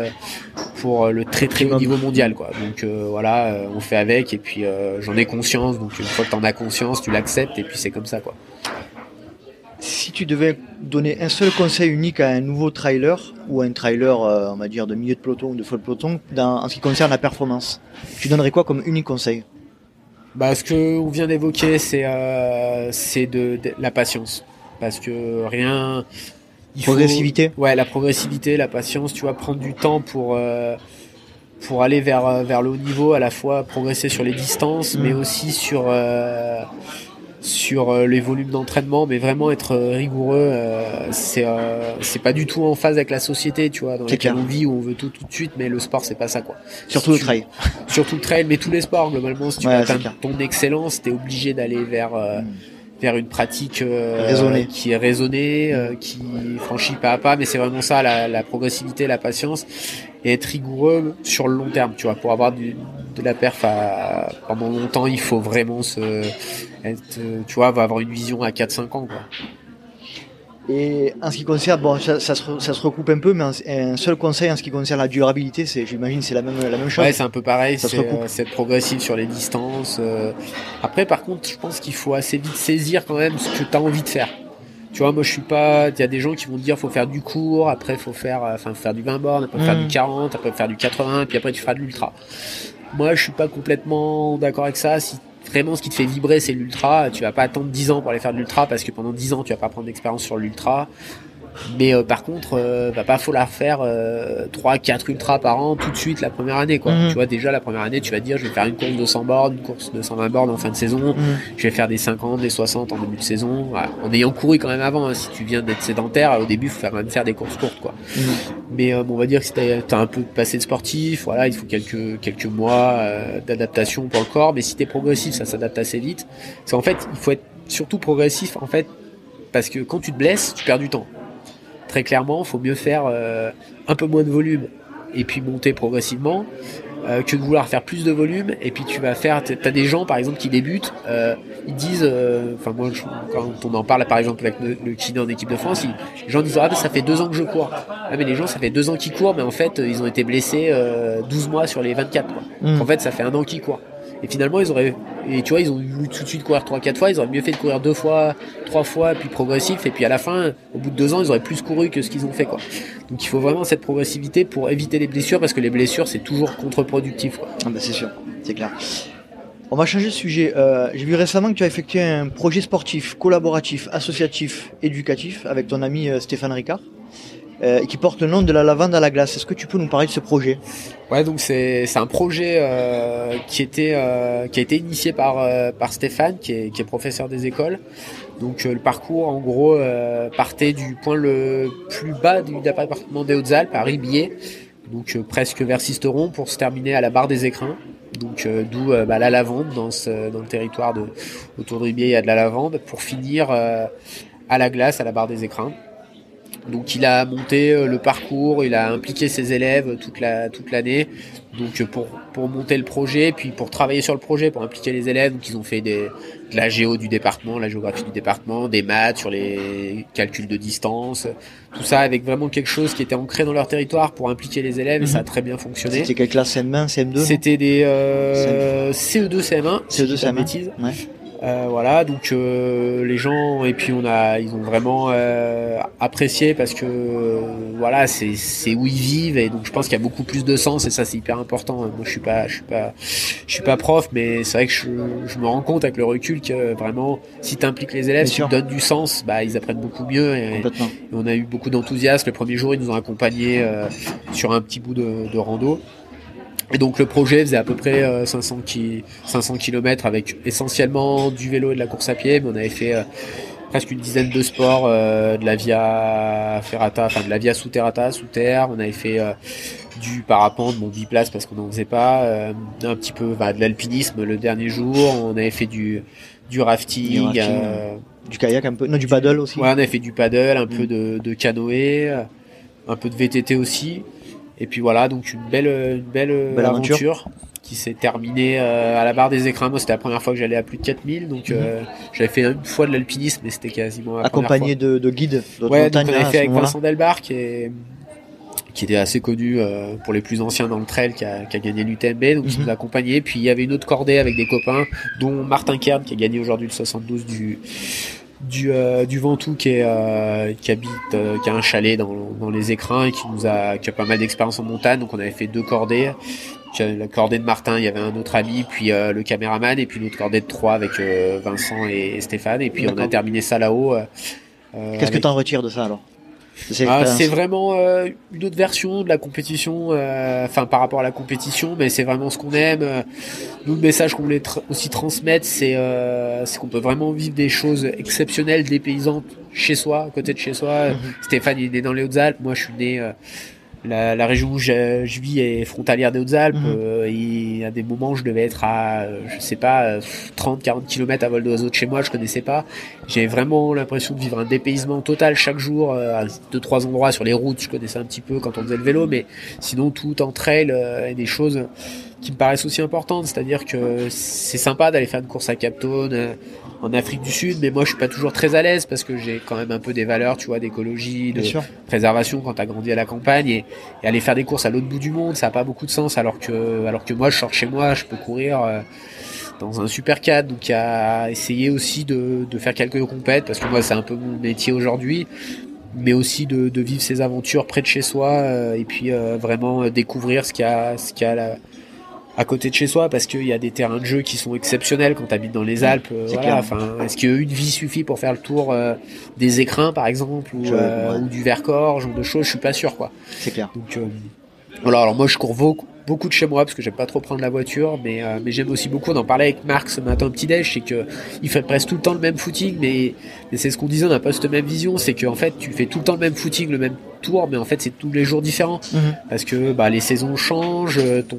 pour le très très haut niveau mondial, quoi. Donc voilà, on fait avec, et puis j'en ai conscience. Donc une fois que t'en as conscience, tu l'acceptes, et puis c'est comme ça, quoi si tu devais donner un seul conseil unique à un nouveau trailer ou un trailer, euh, on va dire, de milieu de peloton ou de full peloton, en ce qui concerne la performance, tu donnerais quoi comme unique conseil? Bah, Ce que on vient d'évoquer, c'est euh, de, la patience. Parce que rien. progressivité Ouais, la progressivité, la patience, tu vois, prendre du temps pour. Euh, pour aller vers, vers le haut niveau, à la fois progresser sur les distances, mm. mais aussi sur, sur euh, les volumes d'entraînement, mais vraiment être euh, rigoureux, euh, c'est c'est pas du tout en phase avec la société, tu vois, dans laquelle on vit où on veut tout tout de suite, mais le sport c'est pas ça quoi. Surtout le trail. Surtout le trail, mais tous les sports globalement, si tu veux atteindre ton excellence, t'es obligé d'aller vers mm. vers une pratique qui est raisonnée, qui franchit pas à pas, mais c'est vraiment ça la, la, progressivité, la patience et être rigoureux sur le long terme, tu vois, pour avoir du, de la perf à, pendant longtemps, il faut vraiment se euh, tu vois, avoir une vision à 4-5 ans, quoi. Et en ce qui concerne, bon, ça, ça, se, ça, se, recoupe un peu, mais un, seul conseil en ce qui concerne la durabilité, c'est, j'imagine, c'est la même, la même chose. Ouais, c'est un peu pareil. C'est, euh, progressif sur les distances. Euh. Après, par contre, je pense qu'il faut assez vite saisir quand même ce que tu as envie de faire. Tu vois, moi, je suis pas. Il y a des gens qui vont dire, faut faire du court, après, faut faire, enfin, faire du 20 bornes, après, faire du 40, mm. après, faire du 80, puis après, tu feras de l'ultra. Moi, je suis pas complètement d'accord avec ça. Si vraiment ce qui te fait vibrer c'est l'ultra. Tu vas pas attendre 10 ans pour aller faire de l'ultra parce que pendant 10 ans tu vas pas prendre d'expérience sur l'ultra. Mais euh, par contre, euh, va pas falloir faire euh, 3 4 ultras par an tout de suite la première année quoi. Mhm. Tu vois déjà la première année, tu vas dire je vais faire une course de 100 bornes, une course de 120 bornes en fin de saison, mhm. je vais faire des 50, des 60 en début de saison, en ayant couru quand même avant hein. si tu viens d'être sédentaire, au début il faut quand même faire des courses courtes quoi. Mhm. Mais euh, on va dire que si tu as un peu passé de sportif, voilà, il faut quelques quelques mois d'adaptation pour le corps, mais si tu es progressif, ça s'adapte assez vite. C'est en fait, il faut être surtout progressif en fait parce que quand tu te blesses, tu perds du temps très clairement, il faut mieux faire euh, un peu moins de volume et puis monter progressivement euh, que de vouloir faire plus de volume et puis tu vas faire t'as des gens par exemple qui débutent euh, ils disent enfin moi quand on en parle par exemple avec le, kiné en équipe de France les gens disent ah ça fait deux ans que je cours ah mais les gens ça fait deux ans qu'ils courent mais en fait ils ont été blessés 12 mois sur les 24 quoi. Mmh. en fait ça fait un an qu'ils courent et finalement, ils auraient, et tu ils ont voulu tout de suite courir 3-4 fois, ils auraient mieux fait de courir deux fois, trois fois, puis progressif, et puis à la fin, au bout de deux ans, ils auraient plus couru que ce qu'ils ont fait. Donc il faut vraiment cette progressivité pour éviter les blessures, parce que les blessures, c'est toujours contre-productif. Ah bah c'est sûr, c'est clair. On va changer de sujet. Euh, J'ai vu récemment que tu as effectué un projet sportif, collaboratif, associatif, éducatif avec ton ami euh, Stéphane Ricard. Euh, qui porte le nom de la lavande à la glace. Est-ce que tu peux nous parler de ce projet? Ouais, donc c'est un projet euh, qui était euh, qui a été initié par euh, par Stéphane, qui est qui est professeur des écoles. Donc le parcours, en gros, partait du point le plus bas du département des Hautes-Alpes, à Ribier, donc presque vers Sisteron, pour se terminer à la barre des Écrins. Donc d'où bah, la lavande dans ce dans le territoire de autour de Ribier, il y a de la lavande, pour finir à la glace à la barre des Écrins. Donc il a monté euh, le parcours, il a impliqué ses élèves toute la toute l'année. Donc euh, pour pour monter le projet, puis pour travailler sur le projet, pour impliquer les élèves, donc ils ont fait des, de la géo du département, la géographie du département, des maths sur les calculs de distance, tout ça avec vraiment quelque chose qui était ancré dans leur territoire pour impliquer les élèves et ça a Mhm. très bien fonctionné. C'était quelle classe CM1, CM2 C'était des euh, CE2, CM1, si je CE2, dis pas de CM1. bêtises. Ouais. Euh, voilà, donc euh, les gens et puis on a, ils ont vraiment euh, apprécié parce que euh, voilà, c'est c'est où ils vivent et donc je pense qu'il y a beaucoup plus de sens et ça c'est hyper important. Moi je suis pas, je suis pas, je suis pas prof, mais c'est vrai que je, je me rends compte avec le recul que vraiment si t'impliques les élèves, si tu donnes du sens, bah ils apprennent beaucoup mieux et on a eu beaucoup d'enthousiasme. Le premier jour, ils nous ont accompagnés euh, sur un petit bout de, de rando. Et donc le projet faisait à peu près euh, 500, ki 500 km avec essentiellement du vélo et de la course à pied, mais on avait fait euh, presque une dizaine de sports, euh, de la via ferrata, enfin de la via sous terrata, sous terre. On avait fait euh, du parapente, bon biplace parce qu'on n'en faisait pas, euh, un petit peu bah, de l'alpinisme le dernier jour. On avait fait du du rafting. Du rafting, euh, Du kayak un peu, non du paddle aussi. Ouais, on a fait du paddle, un Mm. peu de, de canoë, euh, un peu de VTT aussi. Et puis voilà, donc une belle, une belle, Belle aventure. aventure, qui s'est terminée euh, à la barre des écrins. Moi, c'était la première fois que j'allais à plus de 4000, donc euh, j'avais fait une fois de l'alpinisme, mais c'était quasiment la Mhm. Accompagné de, de guides Ouais, donc on avait à fait avec. Vincent Delbar, qui est qui était assez connu euh, pour les plus anciens dans le trail, qui a, qui a gagné l'UTMB, donc il Mhm. nous a accompagnés. Puis il y avait une autre cordée avec des copains, dont Martin Kern, qui a gagné aujourd'hui le 72 du du, euh, du Ventoux qui est euh, qui habite euh, qui a un chalet dans, dans les écrins et qui nous a qui a pas mal d'expérience en montagne. Donc on avait fait deux cordées. Euh, la cordée de Martin il y avait un autre ami puis euh, le caméraman et puis l'autre cordée de trois avec euh, Vincent et Stéphane. Et puis on a terminé ça là-haut Qu'est-ce que tu en retires de ça alors? Cette ah, c'est vraiment euh, une autre version de la compétition, euh, enfin par rapport à la compétition, mais c'est vraiment ce qu'on aime. Euh, Nous, le message qu'on voulait aussi transmettre, c'est euh, c'est qu'on peut vraiment vivre des choses exceptionnelles, dépaysantes chez soi, à côté de chez soi. Mhm. Stéphane, il est né dans les Hautes-Alpes, moi je suis né... euh, la, la région où je, je vis est frontalière des Hautes-Alpes. Mhm. Euh, il y a des moments, je devais être à, euh, je sais pas, 30-40 km à vol d'oiseau de chez moi, je connaissais pas. J'ai vraiment l'impression de vivre un dépaysement total chaque jour euh, à deux trois endroits sur les routes. Je connaissais un petit peu quand on faisait le vélo, mais sinon tout en trail euh, et des choses qui me paraissent aussi importantes. C'est-à-dire que c'est sympa d'aller faire une course à Captone euh, en Afrique du Sud, mais moi je suis pas toujours très à l'aise parce que j'ai quand même un peu des valeurs, tu vois, d'écologie, de préservation quand t'as grandi à la campagne et, et aller faire des courses à l'autre bout du monde, ça a pas beaucoup de sens. Alors que alors que moi je sors chez moi, je peux courir. euh, dans un super cadre, donc à essayer aussi de, de faire quelques compètes, parce que moi c'est un peu mon métier aujourd'hui, mais aussi de, vivre ces aventures près de chez soi, euh, et puis euh, vraiment découvrir ce qu'il y a, ce qu'il y a là, à côté de chez soi, parce qu'il y a des terrains de jeu qui sont exceptionnels quand tu habites dans les Alpes. euh, c'est voilà, clair. enfin, est-ce qu'une vie suffit pour faire le tour euh, des écrins, par exemple, ou, Je- euh, ouais. ou du Vercors, genre de choses Je suis pas sûr, quoi. C'est clair. Donc euh, voilà, alors moi je cours beaucoup, beaucoup de chez moi parce que j'aime pas trop prendre la voiture, mais, euh, mais j'aime aussi beaucoup d'en parler avec Marc ce matin au petit déj, c'est que il fait presque tout le temps le même footing, mais, mais c'est ce qu'on disait, on n'a pas cette même vision, c'est qu'en fait tu fais tout le temps le même footing, le même tour, mais en fait c'est tous les jours différents Mhm. parce que bah, les saisons changent, euh, ton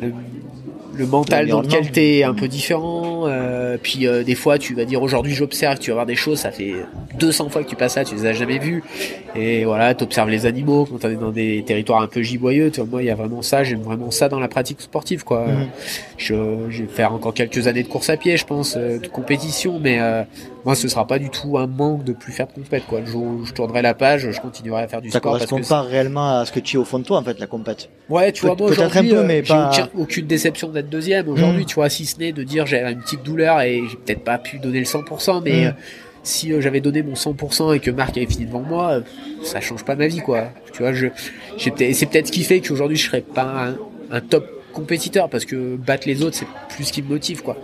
le, le mental dans lequel t'es est un peu différent. euh, puis euh, des fois, tu vas dire aujourd'hui j'observe, tu vas voir des choses, ça fait 200 fois que tu passes là, tu les as jamais vues. Et voilà, t'observes les animaux quand t'es dans des territoires un peu giboyeux. Tu vois, moi, il y a vraiment ça, j'aime vraiment ça dans la pratique sportive, quoi. Mhm. Je, je vais faire encore quelques années de course à pied, je pense, euh, de compétition, mais euh, moi, ce sera pas du tout un manque de plus faire de compète, quoi. Le jour où je tournerai la page, je continuerai à faire du Ça sport parce correspond que pas réellement à ce que tu es au fond de toi en fait la compète. Ouais, tu vois, moi aujourd'hui, euh, j'ai pas- aucune déception d'être deuxième. Aujourd'hui, Mm. tu vois, si ce n'est de dire j'avais une petite douleur et j'ai peut-être pas pu donner le 100%, mais Mm. euh, si euh, j'avais donné mon 100% et que Marc avait fini devant moi, euh, ça change pas ma vie, quoi. Tu vois, je, j'ai peut-être, et c'est peut-être ce qui fait qu'aujourd'hui je serais pas un, un top compétiteur parce que battre les autres, c'est plus ce qui me motive, quoi.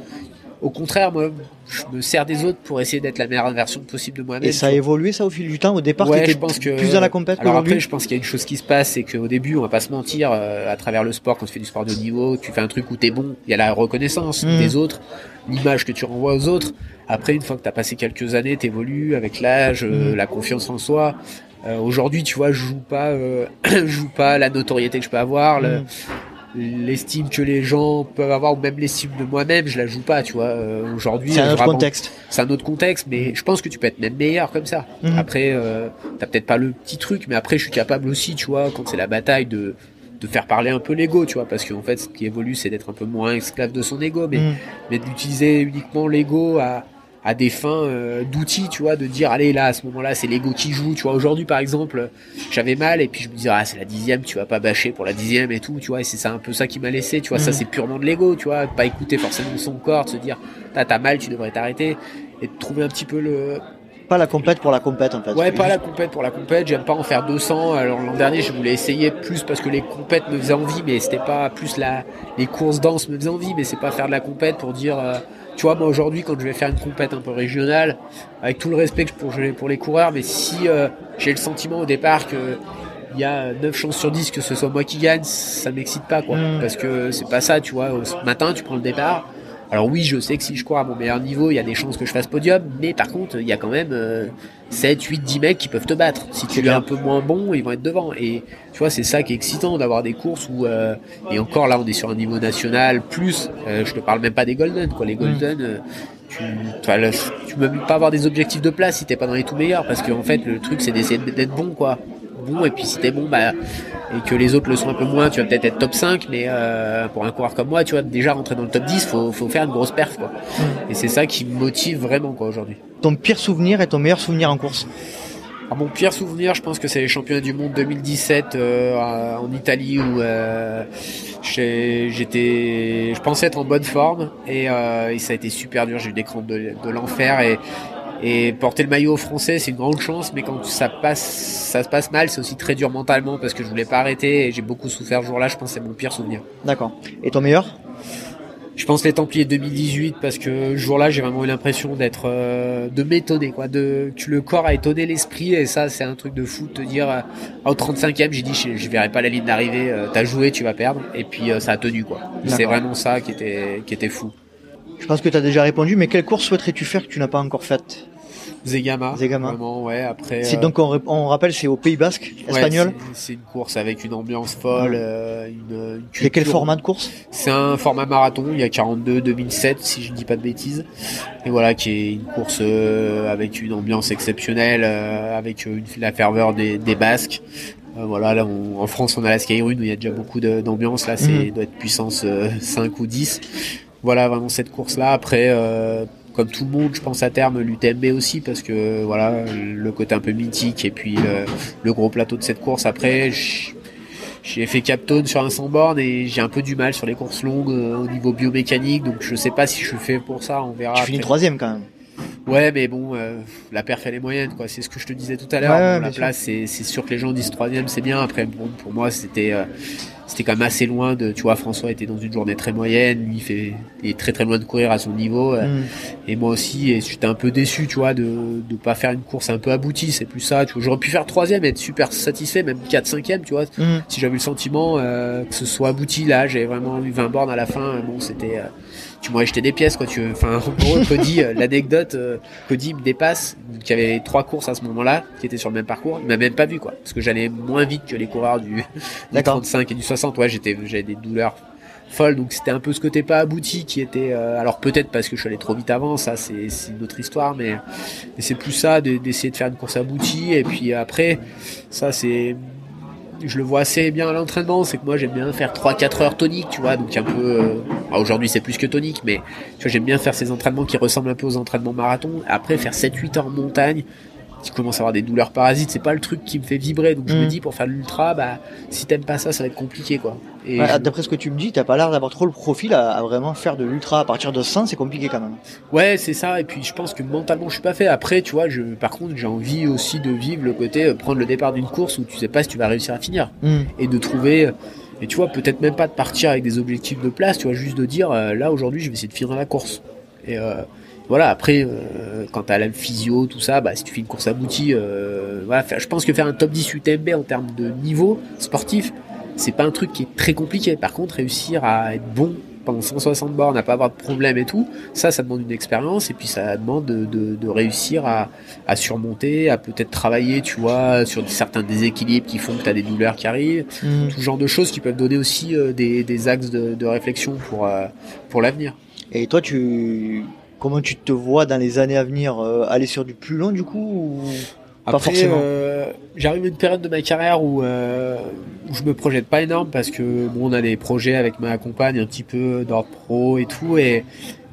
Au contraire, moi, je me sers des autres pour essayer d'être la meilleure version possible de moi-même. Et ça a évolué ça au fil du temps. Au départ, Ouais, t'étais je pense que plus dans la compète Alors après, je pense qu'il y a une chose qui se passe, c'est qu'au début, on va pas se mentir, euh, à travers le sport, quand tu fais du sport de haut niveau, tu fais un truc où t'es bon, il y a la reconnaissance Mhm. des autres, l'image que tu renvoies aux autres. Après, une fois que t'as passé quelques années, t'évolues avec l'âge, euh, Mhm. la confiance en soi. Euh, Aujourd'hui, tu vois, je joue pas, euh, je joue pas la notoriété que je peux avoir, le- Mhm. L'estime que les gens peuvent avoir ou même l'estime de moi-même, je la joue pas, tu vois. Euh, aujourd'hui, c'est un euh, autre vraiment- contexte. c'est un autre contexte, mais je pense que tu peux être même meilleur comme ça. Mhm. Après, euh, t'as peut-être pas le petit truc, mais après, je suis capable aussi, tu vois, quand c'est la bataille, de de faire parler un peu l'ego, tu vois, parce qu'en fait, ce qui évolue, c'est d'être un peu moins esclave de son ego, mais Mm. mais d'utiliser uniquement l'ego à à des fins euh, d'outils, tu vois, de dire allez là à ce moment-là c'est l'ego qui joue, tu vois. Aujourd'hui par exemple, j'avais mal et puis je me disais ah c'est la dixième, tu vas pas bâcher pour la dixième et tout, tu vois. Et c'est ça un peu ça qui m'a laissé, tu vois. Ça Mhm. c'est purement de l'ego, tu vois, de pas écouter forcément son corps, de se dire t'as t'as mal, tu devrais t'arrêter et de trouver un petit peu le Pas la compète pour la compète en fait. Ouais, pas la compète pour la compète. J'aime pas en faire 200. Alors l'an dernier, je voulais essayer plus parce que les compètes me faisaient envie, mais c'était pas plus la les courses danse me faisaient envie, mais c'est pas faire de la compète pour dire. euh, tu vois, moi aujourd'hui, quand je vais faire une compète un peu régionale, avec tout le respect que je pour, pour les coureurs, mais si euh, j'ai le sentiment au départ que il y a 9 chances sur 10 que ce soit moi qui gagne, ça m'excite pas, quoi. Mm. Parce que c'est pas ça, tu vois. Au matin, tu prends le départ. Alors oui, je sais que si je cours à mon meilleur niveau, il y a des chances que je fasse podium, mais par contre, il y a quand même euh, 7, 8, 10 mecs qui peuvent te battre. Si tu es un peu moins bon, ils vont être devant. Et tu vois, c'est ça qui est excitant d'avoir des courses où, euh, et encore là, on est sur un niveau national, plus, euh, je te parle même pas des Golden, quoi. Les Golden, euh, tu, tu peux même pas avoir des objectifs de place si t'es pas dans les tout meilleurs, parce qu'en fait, le truc, c'est d'essayer d'être bon, quoi. Bon, et puis si t'es bon, bah, et que les autres le sont un peu moins, tu vas peut-être être top 5, mais euh, pour un coureur comme moi, tu vois, déjà rentrer dans le top 10, faut, faut faire une grosse perf, quoi. Et c'est ça qui me motive vraiment, quoi, aujourd'hui. Ton pire souvenir et ton meilleur souvenir en course? Alors, mon pire souvenir, je pense que c'est les championnats du monde 2017 euh, en Italie où euh, j'étais, je pensais être en bonne forme et, euh, et ça a été super dur. J'ai eu des crampes de, de l'enfer et, et porter le maillot français, c'est une grande chance, mais quand ça passe, ça se passe mal, c'est aussi très dur mentalement parce que je voulais pas arrêter et j'ai beaucoup souffert ce jour-là. Je pense que c'est mon pire souvenir. D'accord. Et ton meilleur? Je pense les Templiers 2018 parce que ce jour-là j'ai vraiment eu l'impression d'être euh, de m'étonner quoi, de que le corps a étonné l'esprit et ça c'est un truc de fou de te dire euh, au 35e j'ai dit je, je verrai pas la ligne d'arrivée, euh, t'as joué tu vas perdre et puis euh, ça a tenu quoi. C'est vraiment ça qui était qui était fou. Je pense que tu as déjà répondu, mais quelle course souhaiterais-tu faire que tu n'as pas encore faite? Zegama, Zegama. vraiment ouais après. C'est euh, donc on, on rappelle, c'est au Pays Basque, ouais, espagnol. c'est- c'est une course avec une ambiance folle, euh, une, une C'est quel format de course? C'est un format marathon, il y a 42 2007 si je ne dis pas de bêtises. Et voilà qui est une course euh, avec une ambiance exceptionnelle euh, avec euh, une- la ferveur des, des Basques. Euh, voilà, là on- en France on a la Skyrun où il y a déjà beaucoup d'ambiance là, c'est Mhm. doit être puissance euh, 5 ou 10. Voilà vraiment cette course là après euh, comme tout le monde, je pense à terme l'UTMB aussi parce que voilà le côté un peu mythique et puis le, le gros plateau de cette course. Après, j'ai fait Captone sur un 100 bornes et j'ai un peu du mal sur les courses longues euh, au niveau biomécanique, donc je sais pas si je suis fait pour ça. On verra. Tu finis troisième quand même. Ouais, mais bon, euh, la perf elle est moyenne, quoi. C'est ce que je te disais tout à l'heure. Ouais, Bon, la sûr. place, c'est c'est sûr que les gens disent troisième, c'est bien. Après, bon, pour moi, c'était euh, c'était quand même assez loin de. Tu vois, François était dans une journée très moyenne. Lui, il fait il est très très loin de courir à son niveau. euh, Mm. et moi aussi, et j'étais un peu déçu, tu vois, de de pas faire une course un peu aboutie. C'est plus ça. Tu vois, j'aurais pu faire troisième, et être super satisfait, même 4 cinquième, tu vois. Mm. Si j'avais eu le sentiment euh, que ce soit abouti, là, j'ai vraiment eu 20 bornes à la fin. euh, Bon, c'était, euh, tu m'aurais jeté des pièces, quoi. Tu, enfin, en gros, Cody, euh, l'anecdote, euh, Cody me dépasse. Il y avait trois courses à ce moment-là qui étaient sur le même parcours. Il m'a même pas vu, quoi, parce que j'allais moins vite que les coureurs du, du D'accord. 35 et du 60. Ouais, j'étais, j'avais des douleurs folles, donc c'était un peu ce côté pas abouti qui était. euh, alors peut-être parce que je suis allé trop vite avant, ça c'est c'est une autre histoire, mais, mais c'est plus ça de- d'essayer de faire une course aboutie et puis après, ça c'est je le vois assez bien à l'entraînement, c'est que moi j'aime bien faire 3-4 heures toniques, tu vois, donc un peu... euh, ah, Aujourd'hui c'est plus que tonique, mais tu vois, j'aime bien faire ces entraînements qui ressemblent un peu aux entraînements marathon. Après faire 7-8 heures en montagne, tu commences à avoir des douleurs parasites, c'est pas le truc qui me fait vibrer, donc je Mm. me dis pour faire l'ultra, bah si t'aimes pas ça, ça va être compliqué quoi. Et Ouais, je- D'après ce que tu me dis, t'as pas l'air d'avoir trop le profil à, à vraiment faire de l'ultra à partir de 100, c'est compliqué quand même. Ouais, c'est ça. Et puis je pense que mentalement, je suis pas fait. Après, tu vois, je, par contre, j'ai envie aussi de vivre le côté euh, prendre le départ d'une course où tu sais pas si tu vas réussir à finir Mm. et de trouver. euh, Et tu vois, peut-être même pas de partir avec des objectifs de place. Tu vois, juste de dire euh, là aujourd'hui, je vais essayer de finir la course. Et euh, voilà. Après, euh, quand t'as la physio, tout ça, bah si tu fais une course aboutie, euh, voilà. je pense que faire un top 10 UTMB en termes de niveau sportif, c'est pas un truc qui est très compliqué. Par contre, réussir à être bon pendant 160 bornes, à pas avoir de problème et tout, ça, ça demande une expérience et puis ça demande de, de, de réussir à, à, surmonter, à peut-être travailler, tu vois, sur certains déséquilibres qui font que tu as des douleurs qui arrivent, Mm. tout ce genre de choses qui peuvent donner aussi euh, des, des axes de, de réflexion pour, euh, pour l'avenir. Et toi, tu comment tu te vois dans les années à venir euh, aller sur du plus long du coup ou pas Après, forcément euh, j'arrive à une période de ma carrière où, euh, où je me projette pas énorme parce que bon, on a des projets avec ma compagne un petit peu d'ordre pro et tout et,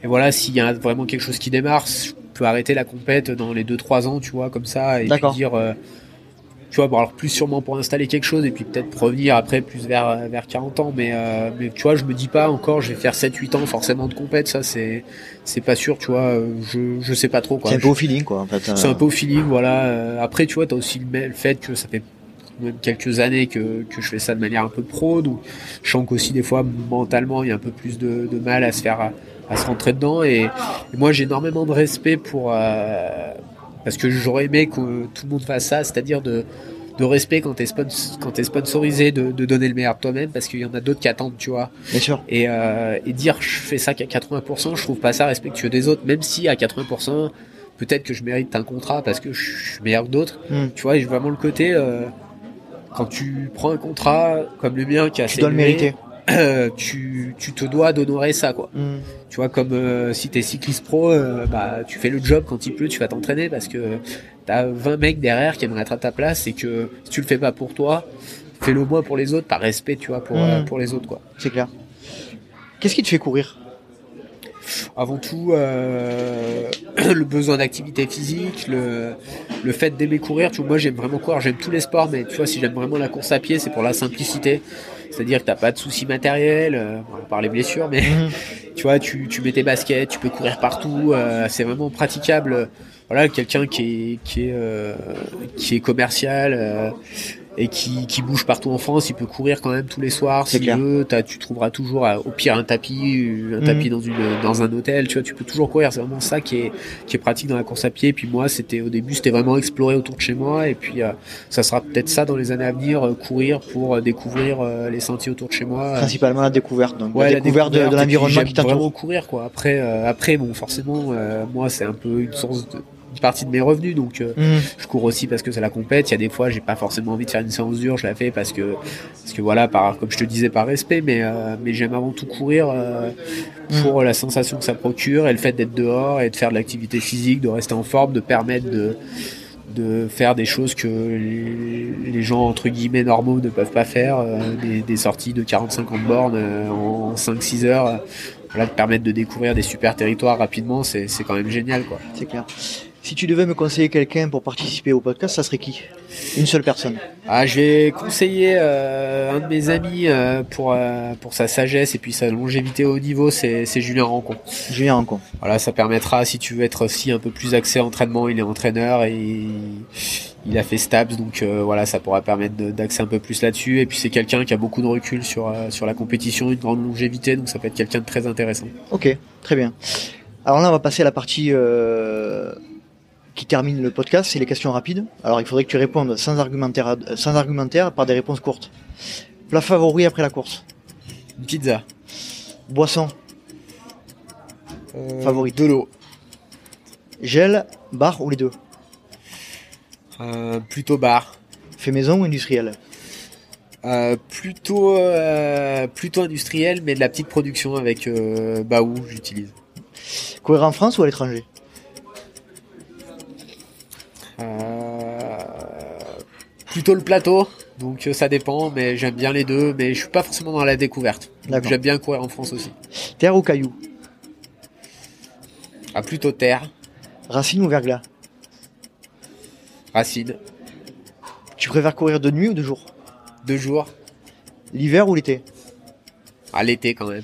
et voilà, s'il y a vraiment quelque chose qui démarre, je peux arrêter la compète dans les 2-3 ans, tu vois, comme ça et puis dire, euh, tu vois, bon alors plus sûrement pour installer quelque chose et puis peut-être revenir après plus vers vers 40 ans, mais euh, mais tu vois, je me dis pas encore, je vais faire 7-8 ans forcément de compète, ça c'est c'est pas sûr, tu vois, euh, je je sais pas trop quoi. C'est un peu au feeling quoi en fait. C'est euh. un peu au feeling, voilà. Euh, Après, tu vois, t'as aussi le, le fait que ça fait même quelques années que, que je fais ça de manière un peu pro, donc je sens qu'aussi des fois mentalement il y a un peu plus de, de mal à se faire à, à se rentrer dedans et, et moi j'ai énormément de respect pour euh, parce que j'aurais aimé que tout le monde fasse ça, c'est-à-dire de de respect quand t'es quand t'es sponsorisé de, de donner le meilleur de toi-même parce qu'il y en a d'autres qui attendent tu vois Bien sûr. et, euh, et dire je fais ça qu'à 80%, je trouve pas ça respectueux des autres, même si à 80%, peut-être que je mérite un contrat parce que je suis meilleur que d'autres. Mm. Tu vois, j'ai vraiment le côté, euh, quand tu prends un contrat comme le mien qui a Tu dois le mériter. tu, tu te dois d'honorer ça, quoi. Mm. Tu vois, comme euh, si t'es cycliste pro, euh, bah, tu fais le job quand il pleut, tu vas t'entraîner parce que t'as 20 mecs derrière qui aimeraient être à ta place et que si tu le fais pas pour toi, fais-le au moins pour les autres, par respect, tu vois, pour, Mm. euh, pour les autres, quoi. C'est clair. Qu'est-ce qui te fait courir? Avant tout euh, le besoin d'activité physique, le, le fait d'aimer courir. Tu vois, moi j'aime vraiment courir, j'aime tous les sports, mais tu vois si j'aime vraiment la course à pied, c'est pour la simplicité. C'est-à-dire que t'as pas de soucis matériels, euh, part les blessures, mais Mhm. tu vois, tu, tu mets tes baskets, tu peux courir partout, euh, c'est vraiment praticable. Voilà, quelqu'un qui est qui est euh, qui est commercial euh, et qui, qui bouge partout en France, il peut courir quand même tous les soirs s'il clair. veut. T'as- tu trouveras toujours euh, au pire un tapis, un Mhm. tapis dans une dans un hôtel. Tu vois, tu peux toujours courir. C'est vraiment ça qui est qui est pratique dans la course à pied. Puis moi, c'était au début, c'était vraiment explorer autour de chez moi. Et puis euh, ça sera peut-être ça dans les années à venir, euh, courir pour découvrir euh, les sentiers autour de chez moi. Principalement la découverte. Donc Ouais, la découverte de, et l'environnement qui t'entoure. vraiment courir quoi. Après, après bon, forcément, euh, moi c'est un peu une source de partie de mes revenus, donc euh, Mhm. je cours aussi parce que c'est la compète. Il y a des fois, j'ai pas forcément envie de faire une séance dure, je la fais parce que parce que voilà, par comme je te disais, par respect, mais euh, mais j'aime avant tout courir euh, pour la sensation que ça procure et le fait d'être dehors et de faire de l'activité physique, de rester en forme, de permettre de de faire des choses que les, les gens entre guillemets normaux ne peuvent pas faire, euh, des, des sorties de 40-50 bornes euh, en 5-6 heures, euh, voilà, de permettre de découvrir des super territoires rapidement, c'est c'est quand même génial quoi. C'est clair. Si tu devais me conseiller quelqu'un pour participer au podcast, ça serait qui? Une seule personne. Ah, je vais conseiller euh, un de mes amis euh, pour euh, pour sa sagesse et puis sa longévité au niveau, c'est Julien Rancon. Julien Rancon. Voilà, ça permettra si tu veux être aussi un peu plus axé entraînement, il est entraîneur et il, a fait Stabs, donc euh, voilà, ça pourra permettre d'axer un peu plus là-dessus. Et puis c'est quelqu'un qui a beaucoup de recul sur euh, sur la compétition, une grande longévité, donc ça peut être quelqu'un de très intéressant. Ok, très bien. Alors là, on va passer à la partie euh, qui termine le podcast, c'est les questions rapides. Alors il faudrait que tu répondes sans argumentaire, sans argumentaire par des réponses courtes. Plat favori après la course. Une pizza. Boisson. Euh, Favori. De l'eau. Gel, bar ou les deux? Euh, plutôt bar. Fait maison ou industriel? Euh, plutôt plutôt industriel, mais de la petite production avec Baou, j'utilise. Courir en France ou à l'étranger? Euh, plutôt le plateau, donc euh, ça dépend, mais j'aime bien les deux, mais je suis pas forcément dans la découverte. J'aime bien courir en France aussi. Terre ou caillou. Ah, plutôt terre, Racine ou verglas? racine, Tu préfères courir de nuit ou de jour? deux jours, L'hiver ou l'été? à l'été quand même.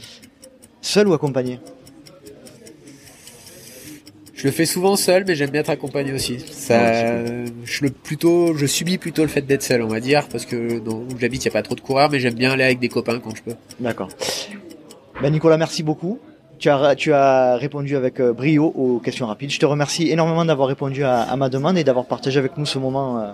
Seul ou accompagné? Je le fais souvent seul, mais j'aime bien être accompagné aussi. Ça, je le plutôt, je subis plutôt le fait d'être seul, on va dire, parce que dans où j'habite, il y a pas trop de coureurs, mais j'aime bien aller avec des copains quand je peux. D'accord. Ben Nicolas, merci beaucoup. Tu as, tu as répondu avec euh, brio aux questions rapides. Je te remercie énormément d'avoir répondu à, à ma demande et d'avoir partagé avec nous ce moment. euh,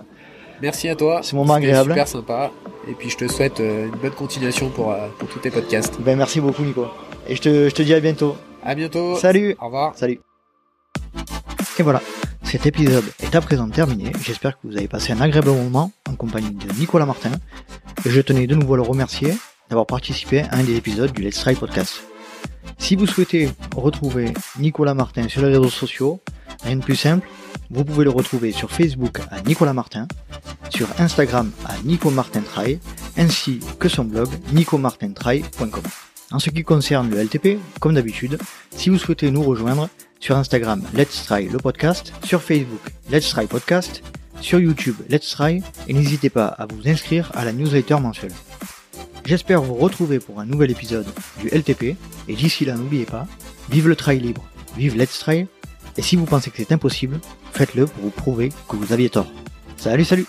Merci à toi. Ce moment agréable. Super sympa. Et puis je te souhaite euh, une bonne continuation pour, euh, pour tous tes podcasts. Ben merci beaucoup Nico. Et je te, je te dis à bientôt. À bientôt. Salut Au revoir. Salut Et voilà, cet épisode est à présent terminé. J'espère que vous avez passé un agréable moment en compagnie de Nicolas Martin. Je tenais de nouveau à le remercier d'avoir participé à un des épisodes du Let's Try Podcast. Si vous souhaitez retrouver Nicolas Martin sur les réseaux sociaux, rien de plus simple, vous pouvez le retrouver sur Facebook à Nicolas Martin, sur Instagram à Nico ainsi que son blog nicomartintry.com. En ce qui concerne le LTP, comme d'habitude, si vous souhaitez nous rejoindre, sur Instagram Let's Try le podcast, sur Facebook Let's Try Podcast, sur YouTube Let's Try, et n'hésitez pas à vous inscrire à la newsletter mensuelle. J'espère vous retrouver pour un nouvel épisode du LTP, et d'ici là n'oubliez pas, vive le try libre, vive Let's Try, et si vous pensez que c'est impossible, faites-le pour vous prouver que vous aviez tort. Salut salut